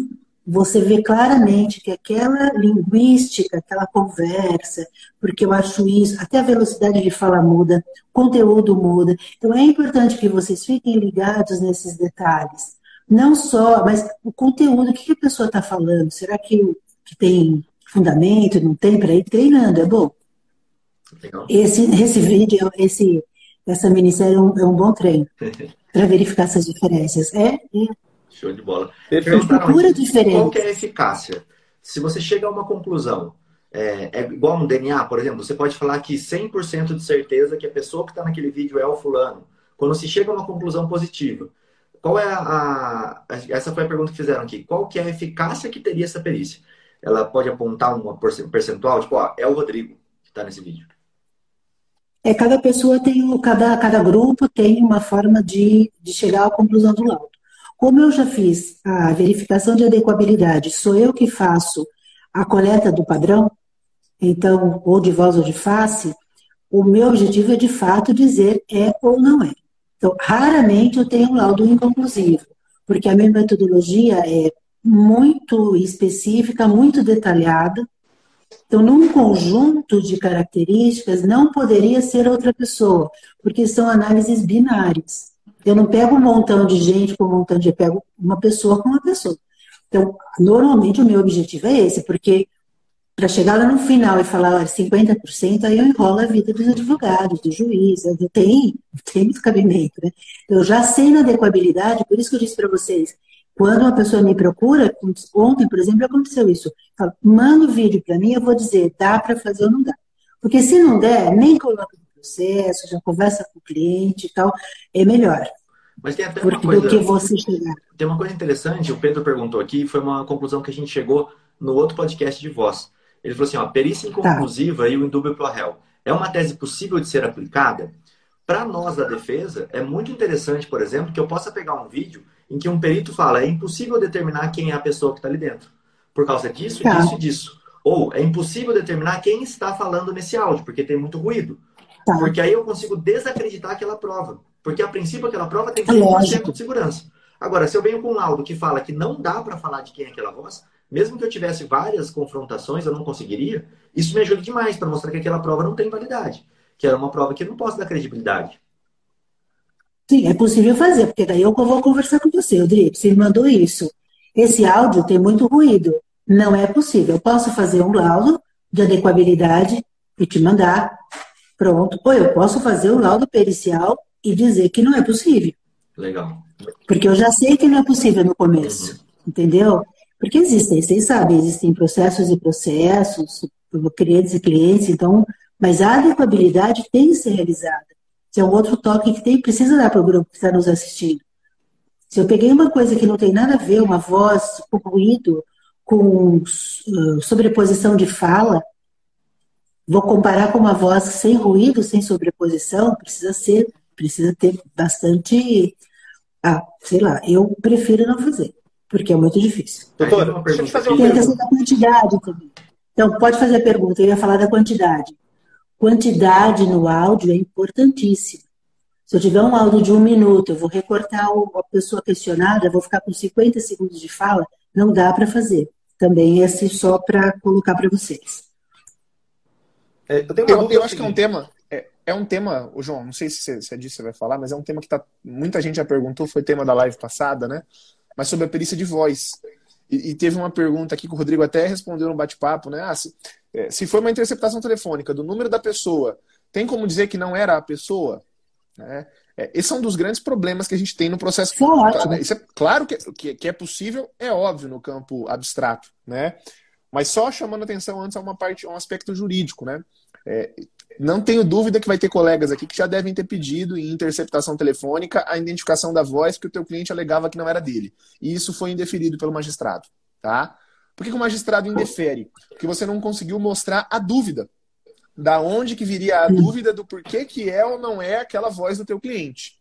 Você vê claramente que aquela linguística, aquela conversa, porque eu acho isso, até a velocidade de fala muda, conteúdo muda. Então é importante que vocês fiquem ligados nesses detalhes. Não só, mas o conteúdo, o que a pessoa está falando? Será que, que tem fundamento, não tem para ir treinando? É bom. Esse, esse vídeo, esse, essa minissérie é um, é um bom treino <laughs> para verificar essas diferenças. É, é. Show de bola. Procura diferente. Qual é a eficácia? Se você chega a uma conclusão, é, é igual um DNA, por exemplo, você pode falar que 100% de certeza que a pessoa que está naquele vídeo é o fulano. Quando se chega a uma conclusão positiva, qual é a, a, essa foi a pergunta que fizeram aqui. Qual que é a eficácia que teria essa perícia? Ela pode apontar um percentual, tipo, ó, é o Rodrigo que está nesse vídeo. É, cada pessoa tem, cada, cada grupo tem uma forma de, de chegar à conclusão do laudo. Como eu já fiz a verificação de adequabilidade, sou eu que faço a coleta do padrão, então, ou de voz ou de face, o meu objetivo é de fato dizer é ou não é. Então, raramente eu tenho um laudo inconclusivo, porque a minha metodologia é muito específica, muito detalhada, então, num conjunto de características, não poderia ser outra pessoa, porque são análises binárias. Eu não pego um montão de gente com um montão de. Eu pego uma pessoa com uma pessoa. Então, normalmente o meu objetivo é esse, porque para chegar lá no final e falar olha, 50%, aí eu enrolo a vida dos advogados, do juiz, tem, tem muito cabimento. Né? Eu já sei na adequabilidade, por isso que eu disse para vocês, quando uma pessoa me procura, ontem, por exemplo, aconteceu isso. Fala, manda o vídeo para mim, eu vou dizer, dá para fazer ou não dá. Porque se não der, nem coloca no processo, já conversa com o cliente e tal, é melhor. Mas tem até uma Porque, coisa. Do que você chegar. Tem uma coisa interessante, o Pedro perguntou aqui, foi uma conclusão que a gente chegou no outro podcast de voz. Ele falou assim: ó, perícia tá. inconclusiva tá. e o indúbio pro réu. É uma tese possível de ser aplicada? Para nós da defesa, é muito interessante, por exemplo, que eu possa pegar um vídeo em que um perito fala é impossível determinar quem é a pessoa que está ali dentro, por causa disso, tá. disso e disso. Ou é impossível determinar quem está falando nesse áudio, porque tem muito ruído. Tá. Porque aí eu consigo desacreditar aquela prova. Porque a princípio aquela prova tem 100% de segurança. Agora, se eu venho com um laudo que fala que não dá para falar de quem é aquela voz, mesmo que eu tivesse várias confrontações, eu não conseguiria, isso me ajuda demais para mostrar que aquela prova não tem validade. Que era uma prova que eu não posso dar credibilidade. Sim, é possível fazer, porque daí eu vou conversar com você, Rodrigo. Você mandou isso. Esse áudio tem muito ruído. Não é possível. Eu posso fazer um laudo de adequabilidade e te mandar. Pronto. Ou eu posso fazer um laudo pericial e dizer que não é possível. Legal. Porque eu já sei que não é possível no começo. Uhum. Entendeu? Porque existem, vocês sabem, existem processos e processos, clientes e clientes, então, mas a adequabilidade tem que ser realizada. Esse é um outro toque que tem, precisa dar para o grupo que está nos assistindo. Se eu peguei uma coisa que não tem nada a ver, uma voz com ruído, com uh, sobreposição de fala, vou comparar com uma voz sem ruído, sem sobreposição, precisa ser, precisa ter bastante. Ah, sei lá, eu prefiro não fazer, porque é muito difícil. Doutora, deixa eu te fazer uma Tem pergunta. da quantidade também. Então, pode fazer a pergunta, eu ia falar da quantidade. Quantidade no áudio é importantíssimo. Se eu tiver um áudio de um minuto, eu vou recortar a pessoa questionada, vou ficar com 50 segundos de fala, não dá para fazer. Também esse só para colocar para vocês. É, eu, eu, eu acho que é um tema. É, é, um tema, o João, não sei se, você, se é disso que você vai falar, mas é um tema que tá, muita gente já perguntou, foi tema da live passada, né? Mas sobre a perícia de voz. E, e teve uma pergunta aqui que o Rodrigo até respondeu no bate-papo, né? Ah, se, é, se foi uma interceptação telefônica do número da pessoa, tem como dizer que não era a pessoa? Né? É, esse é um dos grandes problemas que a gente tem no processo. Claro, Isso é claro que, que, que, é possível, é óbvio no campo abstrato, né? Mas só chamando atenção antes a uma parte, a um aspecto jurídico, né? É, não tenho dúvida que vai ter colegas aqui que já devem ter pedido em interceptação telefônica a identificação da voz que o teu cliente alegava que não era dele. E isso foi indeferido pelo magistrado, tá? Por que, que o magistrado indefere? Porque você não conseguiu mostrar a dúvida. Da onde que viria a dúvida do porquê que é ou não é aquela voz do teu cliente.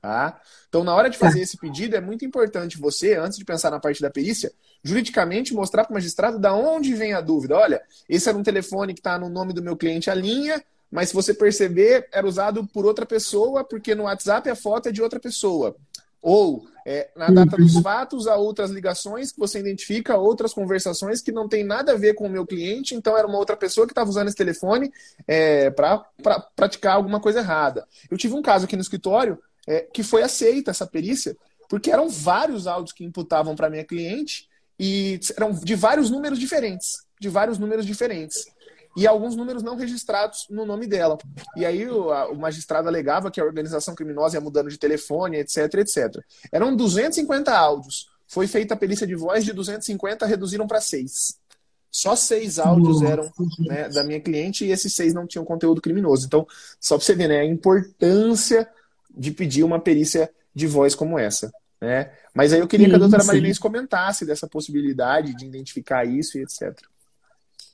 Tá? Então, na hora de fazer esse pedido, é muito importante você, antes de pensar na parte da perícia, juridicamente mostrar para o magistrado da onde vem a dúvida. Olha, esse era um telefone que está no nome do meu cliente, a linha, mas se você perceber, era usado por outra pessoa, porque no WhatsApp a foto é de outra pessoa. Ou É, na data dos fatos, há outras ligações que você identifica, outras conversações que não tem nada a ver com o meu cliente, então era uma outra pessoa que estava usando esse telefone é, para pra praticar alguma coisa errada. Eu tive um caso aqui no escritório é, que foi aceita essa perícia, porque eram vários áudios que imputavam para minha cliente e eram de vários números diferentes. De vários números diferentes e alguns números não registrados no nome dela. E aí o, a, o, magistrado alegava que a organização criminosa ia mudando de telefone, etc, etc. Eram 250 áudios. Foi feita a perícia de voz de 250, reduziram para seis. Só seis áudios eram né, da minha cliente e esses seis não tinham conteúdo criminoso. Então, só para você ver né, a importância de pedir uma perícia de voz como essa. Né? Mas aí eu queria sim, que a doutora Marinês comentasse dessa possibilidade de identificar isso e etc.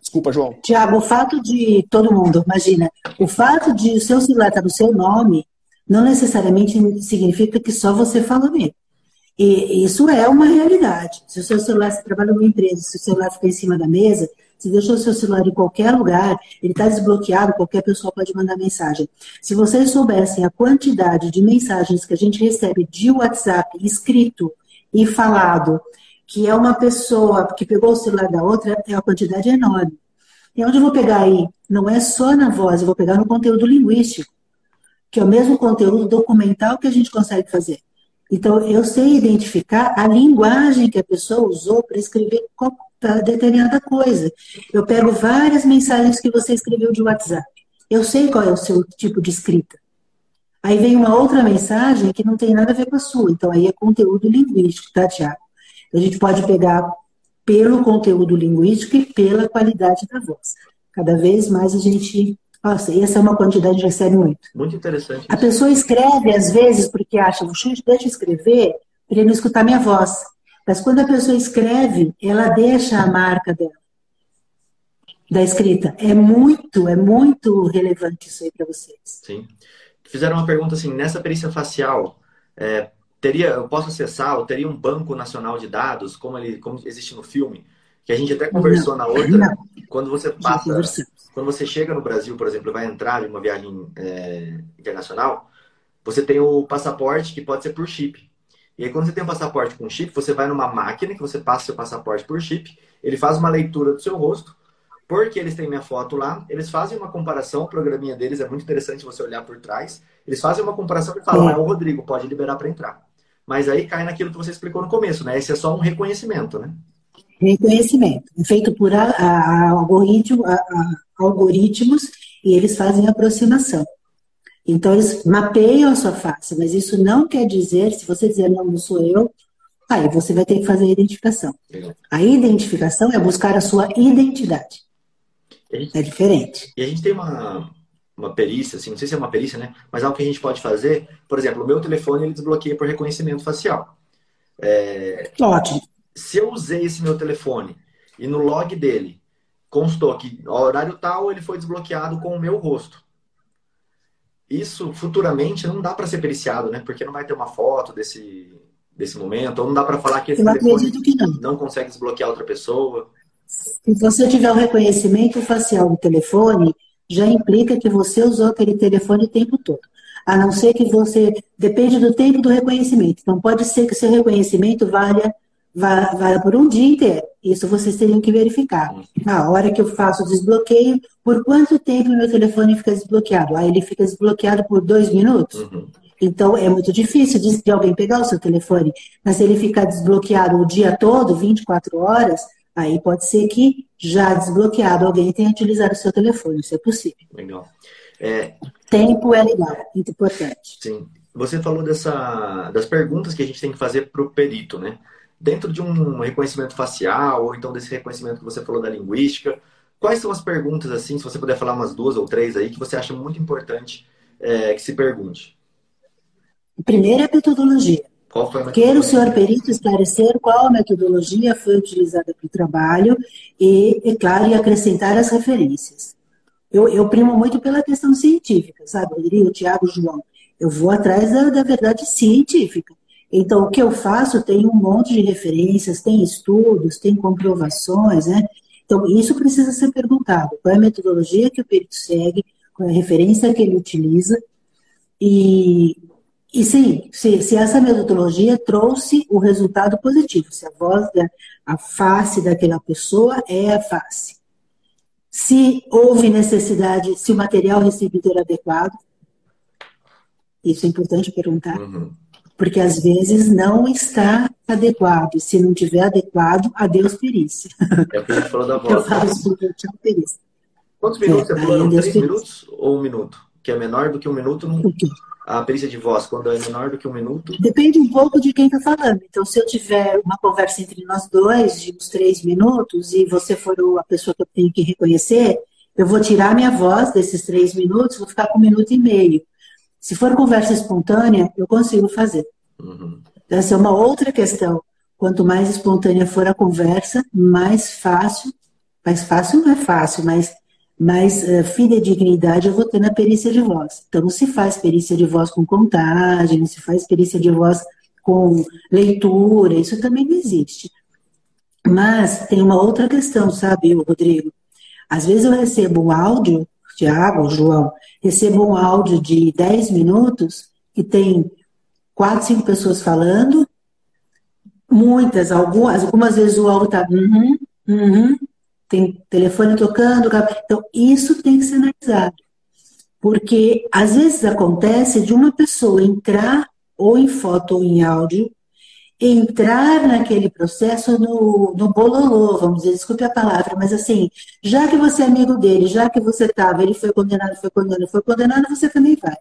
Desculpa, João. Tiago, o fato de todo mundo, imagina, o fato de o seu celular estar no seu nome não necessariamente significa que só você fala nele. E isso é uma realidade. Se o seu celular, você trabalha numa empresa, se o celular fica em cima da mesa, se deixou seu celular em qualquer lugar, ele está desbloqueado, qualquer pessoa pode mandar mensagem. Se vocês soubessem a quantidade de mensagens que a gente recebe de WhatsApp escrito e falado, que é uma pessoa que pegou o celular da outra, é uma quantidade enorme. E onde eu vou pegar aí? Não é só na voz, eu vou pegar no conteúdo linguístico, que é o mesmo conteúdo documental que a gente consegue fazer. Então, eu sei identificar a linguagem que a pessoa usou para escrever determinada coisa. Eu pego várias mensagens que você escreveu de WhatsApp. Eu sei qual é o seu tipo de escrita. Aí vem uma outra mensagem que não tem nada a ver com a sua. Então, aí é conteúdo linguístico, tá, Tiago? A gente pode pegar pelo conteúdo linguístico e pela qualidade da voz. Cada vez mais a gente. Nossa, essa é uma quantidade que recebe muito. Muito interessante. A pessoa escreve, às vezes, porque acha, deixa eu escrever para ele não escutar minha voz. Mas quando a pessoa escreve, ela deixa a marca dela, da escrita. É muito, é muito relevante isso aí para vocês. Sim. Fizeram uma pergunta assim, nessa perícia facial, é, teria, eu posso acessar, ou teria um banco nacional de dados, como ele como existe no filme, que a gente até conversou não, na outra, não. quando você passa, quando você chega no Brasil, por exemplo, vai entrar em uma viagem é, internacional, você tem o passaporte que pode ser por chip. E aí, quando você tem um passaporte com chip, você vai numa máquina que você passa seu passaporte por chip, ele faz uma leitura do seu rosto, porque eles têm minha foto lá, eles fazem uma comparação, o programinha deles é muito interessante você olhar por trás, eles fazem uma comparação e falam, é, o Rodrigo, pode liberar para entrar. Mas aí cai naquilo que você explicou no começo, né? Esse é só um reconhecimento, né? Reconhecimento. É feito por a, a, algoritmo, a, algoritmos e eles fazem aproximação. Então, eles mapeiam a sua face, mas isso não quer dizer, se você dizer não, não sou eu, aí você vai ter que fazer a identificação. A identificação é buscar a sua identidade. Gente, é diferente. E a gente tem uma, uma perícia, assim, não sei se é uma perícia, né? Mas algo que a gente pode fazer, por exemplo, o meu telefone ele desbloqueia por reconhecimento facial. É, Ótimo. Se eu usei esse meu telefone e no log dele constou que ao horário tal ele foi desbloqueado com o meu rosto. Isso futuramente não dá para ser periciado, né? Porque não vai ter uma foto desse, desse momento, ou não dá para falar que esse eu telefone que não. não consegue desbloquear outra pessoa. Se você tiver o reconhecimento facial do telefone, já implica que você usou aquele telefone o tempo todo. A não ser que você. Depende do tempo do reconhecimento. Então, pode ser que seu reconhecimento valha, valha por um dia inteiro. Isso vocês teriam que verificar. Na hora que eu faço o desbloqueio, por quanto tempo meu telefone fica desbloqueado? Aí ele fica desbloqueado por dois minutos? Uhum. Então, é muito difícil de alguém pegar o seu telefone. Mas se ele ficar desbloqueado o dia todo, 24 horas, Aí pode ser que já desbloqueado alguém tenha utilizado o seu telefone, isso é possível. Legal. É... Tempo é legal, muito importante. Sim. Você falou dessa, das perguntas que a gente tem que fazer para o perito, né? Dentro de um reconhecimento facial, ou então desse reconhecimento que você falou da linguística, quais são as perguntas, assim, se você puder falar umas duas ou três aí, que você acha muito importante é, que se pergunte? Primeiro é a metodologia. Qual foi a Queira o senhor perito esclarecer qual a metodologia foi utilizada para o trabalho e, é claro, e acrescentar as referências. Eu, eu primo muito pela questão científica, sabe, Rodrigo, Tiago, João? Eu vou atrás da, da verdade científica. Então, o que eu faço tem um monte de referências, tem estudos, tem comprovações, né? Então, isso precisa ser perguntado. Qual é a metodologia que o perito segue, qual é a referência que ele utiliza e e sim, se, se, essa metodologia trouxe o resultado positivo, se a voz, da, a face daquela pessoa é a face. Se houve necessidade, se o material recebido era adequado, isso é importante perguntar, uhum. Porque às vezes não está adequado. E se não tiver adequado, adeus perícia. É o que a gente falou da voz. <laughs> Eu falo isso tchau perícia. Quantos minutos é, você falou? Três minutos ou um minuto? Que é menor do que um minuto? Não a perícia de voz, quando é menor do que um minuto? Depende um pouco de quem está falando. Então, se eu tiver uma conversa entre nós dois de uns três minutos e você for a pessoa que eu tenho que reconhecer, eu vou tirar minha voz desses três minutos, vou ficar com um minuto e meio. Se for conversa espontânea, eu consigo fazer. Uhum. Essa é uma outra questão. Quanto mais espontânea for a conversa, mais fácil. Mais fácil não é fácil, mas mais uh, fidedignidade eu vou ter na perícia de voz. Então, se faz perícia de voz com contagem, se faz perícia de voz com leitura, isso também não existe. Mas tem uma outra questão, sabe, Rodrigo? Às vezes eu recebo um áudio, Tiago, João, recebo um áudio de 10 minutos que tem quatro, cinco pessoas falando, muitas, algumas, algumas vezes o áudio está uhum, uhum, tem telefone tocando. Então, isso tem que ser analisado. Porque às vezes acontece de uma pessoa entrar ou em foto ou em áudio, entrar naquele processo no, no bololô, vamos dizer, desculpe a palavra, mas assim, já que você é amigo dele, já que você estava, ele foi condenado, foi condenado, foi condenado, você também vai.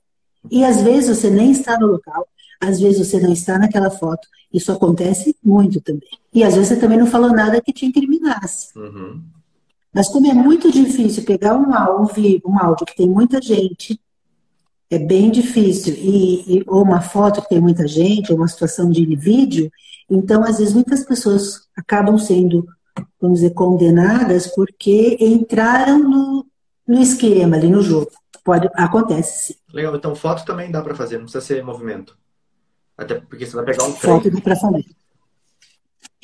E às vezes você nem está no local, às vezes você não está naquela foto. Isso acontece muito também. E às vezes você também não falou nada que te incriminasse. Uhum. Mas como é muito difícil pegar um áudio, um áudio que tem muita gente, é bem difícil, e, e, ou uma foto que tem muita gente, ou uma situação de vídeo, então às vezes muitas pessoas acabam sendo, vamos dizer, condenadas porque entraram no, no esquema ali no jogo. Pode, acontece sim. Legal, então foto também dá para fazer, não precisa ser movimento. Até porque você vai pegar um frame. Foto dá para fazer.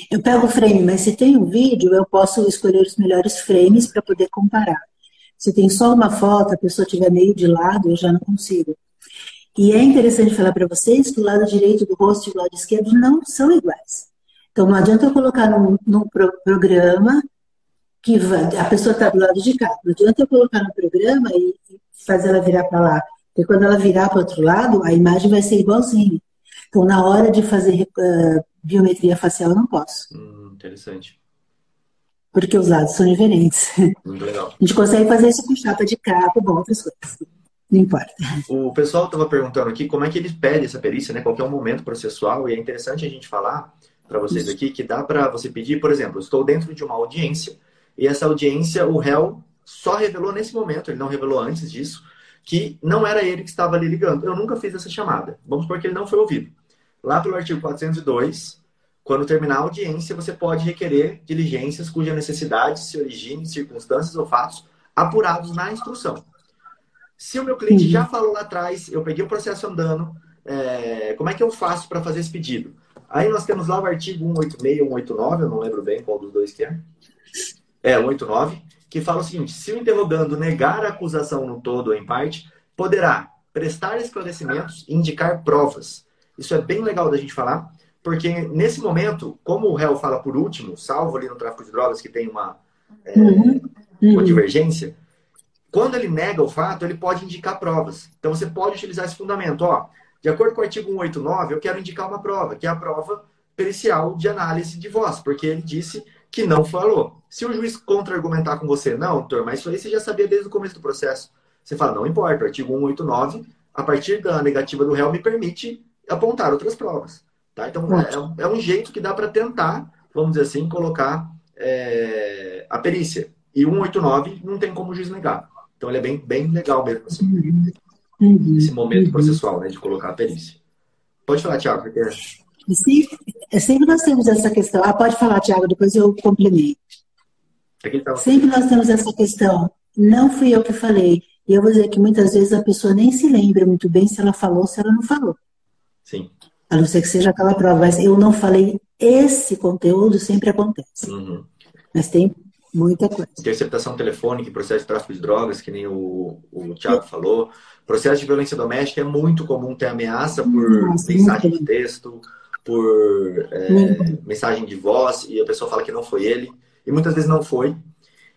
Eu pego o frame, mas se tem um vídeo, eu posso escolher os melhores frames para poder comparar. Se tem só uma foto, a pessoa estiver meio de lado, eu já não consigo. E é interessante falar para vocês que o lado direito do rosto e o lado esquerdo não são iguais. Então não adianta eu colocar num, num pro, programa que vai, a pessoa está do lado de cá. Não adianta eu colocar no programa e, e fazer ela virar para lá. Porque quando ela virar para o outro lado, a imagem vai ser igualzinha. Então, na hora de fazer uh, biometria facial eu não posso. Hum, interessante. Porque os lados são diferentes. Legal. A gente consegue fazer isso com chapa de capa, bom, outras coisas. Não importa. O pessoal estava perguntando aqui como é que eles pedem essa perícia, né? Qual é o momento processual, e é interessante a gente falar para vocês aqui que dá para você pedir, por exemplo, estou dentro de uma audiência e essa audiência, o réu só revelou nesse momento, ele não revelou antes disso, que não era ele que estava ali ligando. Eu nunca fiz essa chamada. Vamos supor que ele não foi ouvido. Lá pelo artigo 402, quando terminar a audiência, você pode requerer diligências cuja necessidade se origine em circunstâncias ou fatos apurados na instrução. Se o meu cliente já falou lá atrás, eu peguei o processo andando, é, como é que eu faço para fazer esse pedido? Aí nós temos lá o artigo 186 ou 189, eu não lembro bem qual dos dois que é. É, 189, que fala o seguinte: se o interrogando negar a acusação no todo ou em parte, poderá prestar esclarecimentos e indicar provas isso é bem legal da gente falar, porque nesse momento, como o réu fala por último, salvo ali no tráfico de drogas, que tem uma, é, uhum. uma uhum. divergência, quando ele nega o fato, ele pode indicar provas. Então você pode utilizar esse fundamento. Ó, de acordo com o artigo 189, eu quero indicar uma prova, que é a prova pericial de análise de voz, porque ele disse que não falou. Se o juiz contra-argumentar com você, não, doutor, mas isso aí você já sabia desde o começo do processo. Você fala, não importa, o artigo 189, a partir da negativa do réu, me permite apontar outras provas. Tá? Então, é, é, um jeito que dá para tentar, vamos dizer assim, colocar é, a perícia. E 189 não tem como o juiz negar. Então, ele é bem, bem legal mesmo, assim, uhum. esse momento processual, né, de colocar a perícia. Pode falar, Tiago, porque... Sempre, é sempre nós temos essa questão. Ah, pode falar, Tiago, depois eu complemento. Sempre nós temos essa questão. Não fui eu que falei. E eu vou dizer que muitas vezes a pessoa nem se lembra muito bem se ela falou ou se ela não falou. Sim. A não ser que seja aquela prova. Mas eu não falei, esse conteúdo sempre acontece. Uhum. Mas tem Muita coisa. Interceptação telefônica, processo de tráfico de drogas, que nem o, o Thiago falou. Processo de violência doméstica é muito comum ter ameaça por Nossa, mensagem de texto, por é, mensagem de voz, e a pessoa fala que não foi ele, e muitas vezes não foi.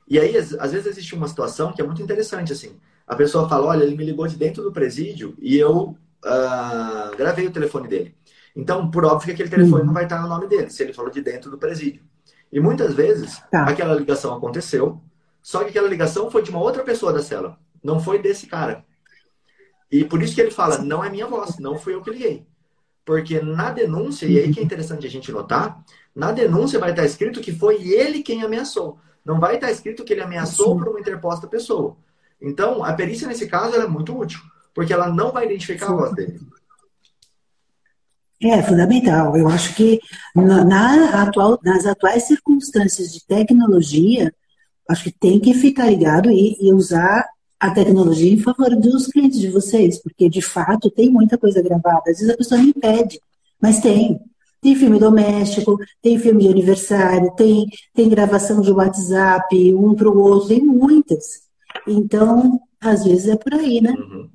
E aí, às vezes, existe uma situação que é muito interessante, assim. A pessoa fala, olha, ele me ligou de dentro do presídio e eu uh, gravei o telefone dele. Então, por óbvio que aquele telefone uhum. não vai estar no nome dele, se ele falou de dentro do presídio. E muitas vezes, tá. aquela ligação aconteceu, só que aquela ligação foi de uma outra pessoa da cela, não foi desse cara. E por isso que ele fala, não é minha voz, não fui eu que liguei. Porque na denúncia, e aí que é interessante a gente notar, na denúncia vai estar escrito que foi ele quem ameaçou. Não vai estar escrito que ele ameaçou por uma interposta pessoa. Então, a perícia nesse caso é muito útil, porque ela não vai identificar a voz dele. É fundamental. Eu acho que na, na atual, nas atuais circunstâncias de tecnologia, acho que tem que ficar ligado e, e, usar a tecnologia em favor dos clientes de vocês, porque de fato tem muita coisa gravada. Às vezes a pessoa não impede, mas tem. Tem filme doméstico, tem filme de aniversário, tem, tem gravação de WhatsApp, um para o outro, tem muitas. Então, às vezes é por aí, né? Uhum.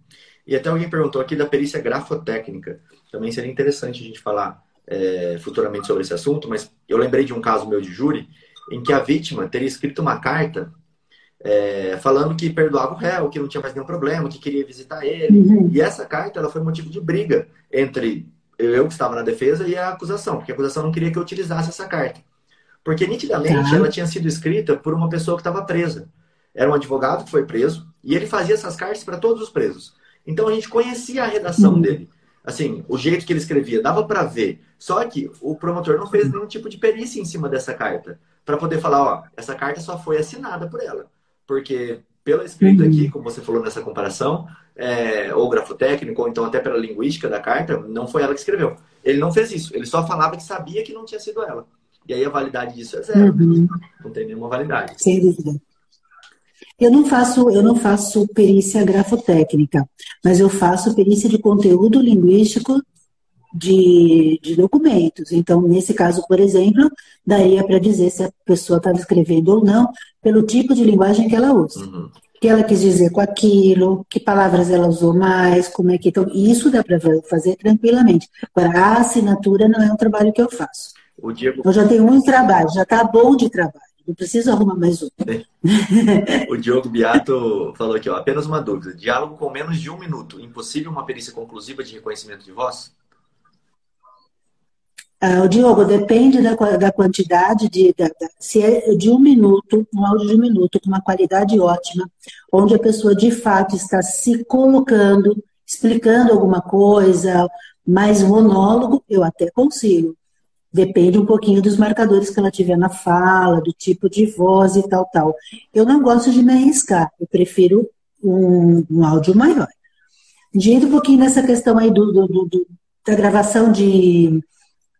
E até alguém perguntou aqui da perícia grafotécnica. Também seria interessante a gente falar é, futuramente sobre esse assunto, mas eu lembrei de um caso meu de júri em que a vítima teria escrito uma carta é, falando que perdoava o réu, que não tinha mais nenhum problema, que queria visitar ele. Uhum. E essa carta ela foi motivo de briga entre eu que estava na defesa e a acusação, porque a acusação não queria que eu utilizasse essa carta. Porque nitidamente tá. ela tinha sido escrita por uma pessoa que estava presa. Era um advogado que foi preso e ele fazia essas cartas para todos os presos. Então a gente conhecia a redação uhum. dele. Assim, o jeito que ele escrevia, dava para ver. Só que o promotor não fez nenhum tipo de perícia em cima dessa carta. Para poder falar, ó, essa carta só foi assinada por ela. Porque pela escrita aqui, uhum. como você falou nessa comparação, é, ou grafotécnico, ou então até pela linguística da carta, não foi ela que escreveu. Ele não fez isso. Ele só falava que sabia que não tinha sido ela. E aí a validade disso é zero. Uhum. Não tem nenhuma validade. Sem dúvida. Eu não faço, eu não faço perícia grafotécnica, mas eu faço perícia de conteúdo linguístico de, de documentos. Então, nesse caso, por exemplo, daria para dizer se a pessoa estava escrevendo ou não pelo tipo de linguagem que ela usa. Uhum. O que ela quis dizer com aquilo, que palavras ela usou mais, como é que. Então, isso dá para fazer tranquilamente. Agora, a assinatura não é um trabalho que eu faço. Diego... Eu já tenho muito trabalho, já está bom de trabalho. Não preciso arrumar mais um. o Diogo Biato falou aqui, ó, apenas uma dúvida. Diálogo com menos de um minuto. Impossível uma perícia conclusiva de reconhecimento de voz? Ah, o Diogo, depende da, da quantidade de. Da, da, se é de um minuto, um áudio de um minuto, com uma qualidade ótima, onde a pessoa de fato está se colocando, explicando alguma coisa, mais monólogo, eu até consigo. Depende um pouquinho dos marcadores que ela tiver na fala, do tipo de voz e tal, tal. Eu não gosto de me arriscar, eu prefiro um, um áudio maior. Diante um pouquinho nessa questão aí do, do, do da gravação de,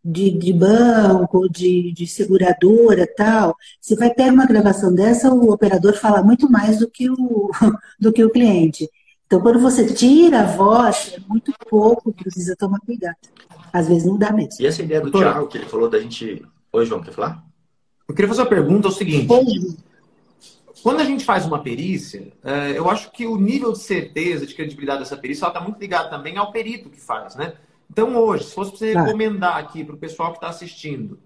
de, de banco, de, de seguradora tal, se vai ter uma gravação dessa, o operador fala muito mais do que o, <laughs> do que o cliente. Então, quando você tira a voz, é muito pouco, precisa tomar cuidado. Às vezes não dá mesmo. E essa ideia do Doutor, Thiago, que ele falou da gente. Oi, João, quer falar? Eu queria fazer uma pergunta: é o seguinte. Oi. Quando a gente faz uma perícia, é, eu acho que o nível de certeza, de credibilidade dessa perícia, está muito ligado também ao perito que faz, né? Então, hoje, se fosse você tá. recomendar aqui para o pessoal que está assistindo,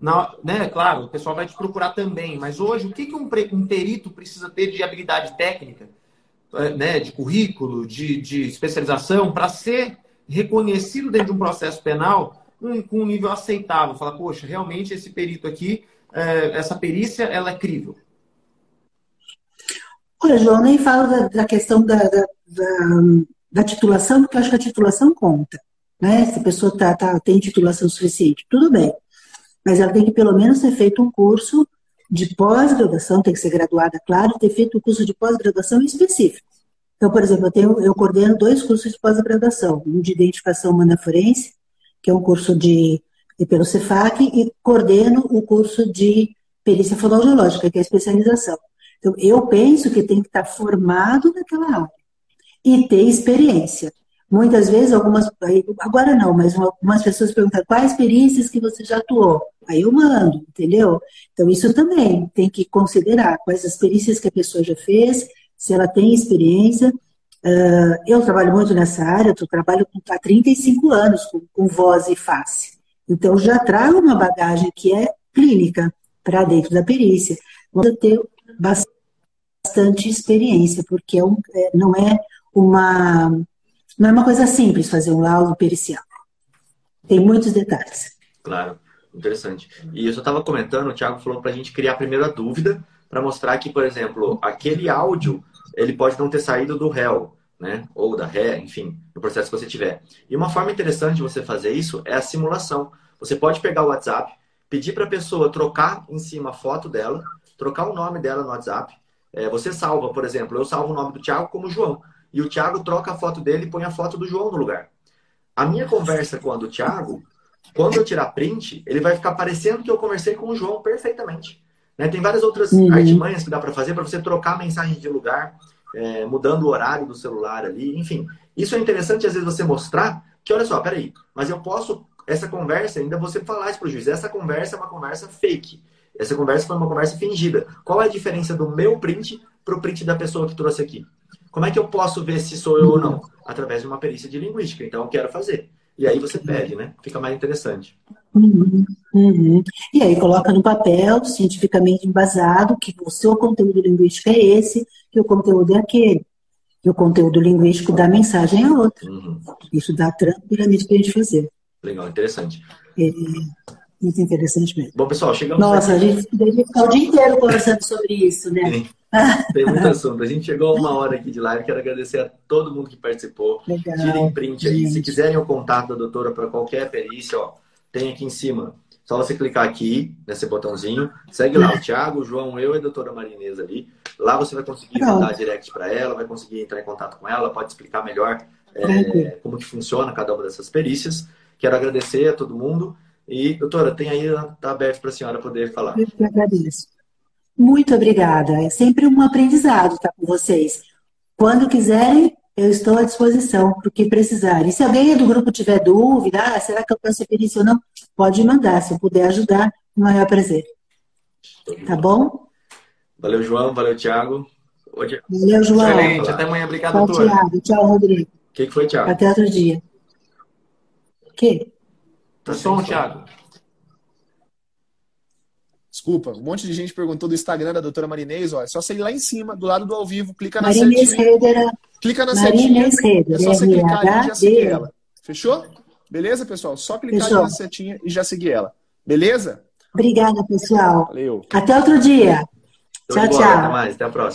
na, né, claro, o pessoal vai te procurar também, mas hoje, o que, que um, um perito precisa ter de habilidade técnica, é, né, de currículo, de, de especialização, para ser reconhecido dentro de um processo penal um, com um nível aceitável. Falar, poxa, realmente esse perito aqui, é, essa perícia, ela é crível. Olha, João, nem falo da, da questão da, da, da, da, titulação, porque eu acho que a titulação conta. Né? Se a pessoa tá, tá, tem titulação suficiente, tudo bem. Mas ela tem que pelo menos ter feito um curso de pós-graduação, tem que ser graduada, claro, ter feito um curso de pós-graduação específico. Então, por exemplo, eu, tenho, eu coordeno dois cursos de pós-graduação, um de identificação humana forense, que é um curso de, pelo Cefac, e coordeno o curso de perícia fonoaudiológica, que é a especialização. Então, eu penso que tem que estar formado naquela área e ter experiência. Muitas vezes, algumas. Agora não, mas algumas pessoas perguntam quais perícias que você já atuou. Aí eu mando, entendeu? Então, isso também tem que considerar quais as perícias que a pessoa já fez, se ela tem experiência. Uh, eu trabalho muito nessa área, eu trabalho há 35 anos com, com voz e face. Então, já trago uma bagagem que é clínica para dentro da perícia. Você ter bastante experiência, porque é um, é, não é uma não é uma coisa simples fazer um laudo pericial. Tem muitos detalhes. Claro, interessante. E eu só estava comentando, o Thiago falou para a gente criar primeiro a dúvida, para mostrar que, por exemplo, aquele áudio, ele pode não ter saído do réu, né? Ou da ré, enfim, no processo que você tiver. E uma forma interessante de você fazer isso é a simulação. Você pode pegar o WhatsApp, pedir para a pessoa trocar em cima a foto dela, trocar o nome dela no WhatsApp. É, você salva, por exemplo, eu salvo o nome do Thiago como João e o Thiago troca a foto dele e põe a foto do João no lugar. A minha conversa com a do Thiago, quando eu tirar print, ele vai ficar parecendo que eu conversei com o João perfeitamente. Né? Tem várias outras uhum. artimanhas que dá para fazer para você trocar a mensagem de lugar, é, mudando o horário do celular ali, enfim. Isso é interessante às vezes você mostrar que, olha só, peraí, mas eu posso, essa conversa, ainda você falar isso para o juiz, essa conversa é uma conversa fake. Essa conversa foi uma conversa fingida. Qual é a diferença do meu print para o print da pessoa que trouxe aqui? Como é que eu posso ver se sou eu ou não? Através de uma perícia de linguística. Então, eu quero fazer. E aí você pede, né? Fica mais interessante. Uhum, uhum. E aí coloca no papel, cientificamente embasado, que o seu conteúdo linguístico é esse, que o conteúdo é aquele. E o conteúdo linguístico da mensagem é outro. Uhum. Isso dá tranquilamente para a gente fazer. Legal, interessante. É, muito interessante mesmo. Bom, pessoal, chegamos Nossa, aqui. a gente poderia ficar o dia inteiro conversando sobre isso, né? Sim. Tem muito assunto. A gente chegou a uma hora aqui de live. Quero agradecer a todo mundo que participou. Legal. Tirem print aí. Gente. Se quiserem o contato da doutora para qualquer perícia, ó, tem aqui em cima. Só você clicar aqui nesse botãozinho. Segue lá o Thiago, o João, eu e a doutora Marinesa ali. Lá você vai conseguir Pronto. mandar direct para ela, vai conseguir entrar em contato com ela, pode explicar melhor é, como que funciona cada uma dessas perícias. Quero agradecer a todo mundo. E, doutora, tem aí, está aberto para a senhora poder falar. Eu que agradeço. Muito obrigada. É sempre um aprendizado estar com vocês. Quando quiserem, eu estou à disposição para o que precisarem. Se alguém do grupo tiver dúvida, ah, será que eu posso perícia ou não? Pode mandar. Se eu puder ajudar, o maior prazer. Tá bom? Valeu, João. Valeu, Thiago. Hoje... Valeu, João. Excelente. Até amanhã. Obrigado, Tchau, doutora. Thiago. Tchau, Rodrigo. O que, que foi, Thiago? Até outro dia. O quê? Tá som, Thiago. Desculpa, um monte de gente perguntou do Instagram da doutora Marinês, ó, é só você ir lá em cima, do lado do ao vivo, clica na Marinês setinha. Reder, clica na Marinês setinha, Reder, é só você clicar ali e já seguir ela. Fechou? Beleza, pessoal? Só clicar Fechou. na setinha e já seguir ela. Beleza? Obrigada, pessoal. Valeu. Até outro dia. tchau, tchau. Até mais, até a próxima.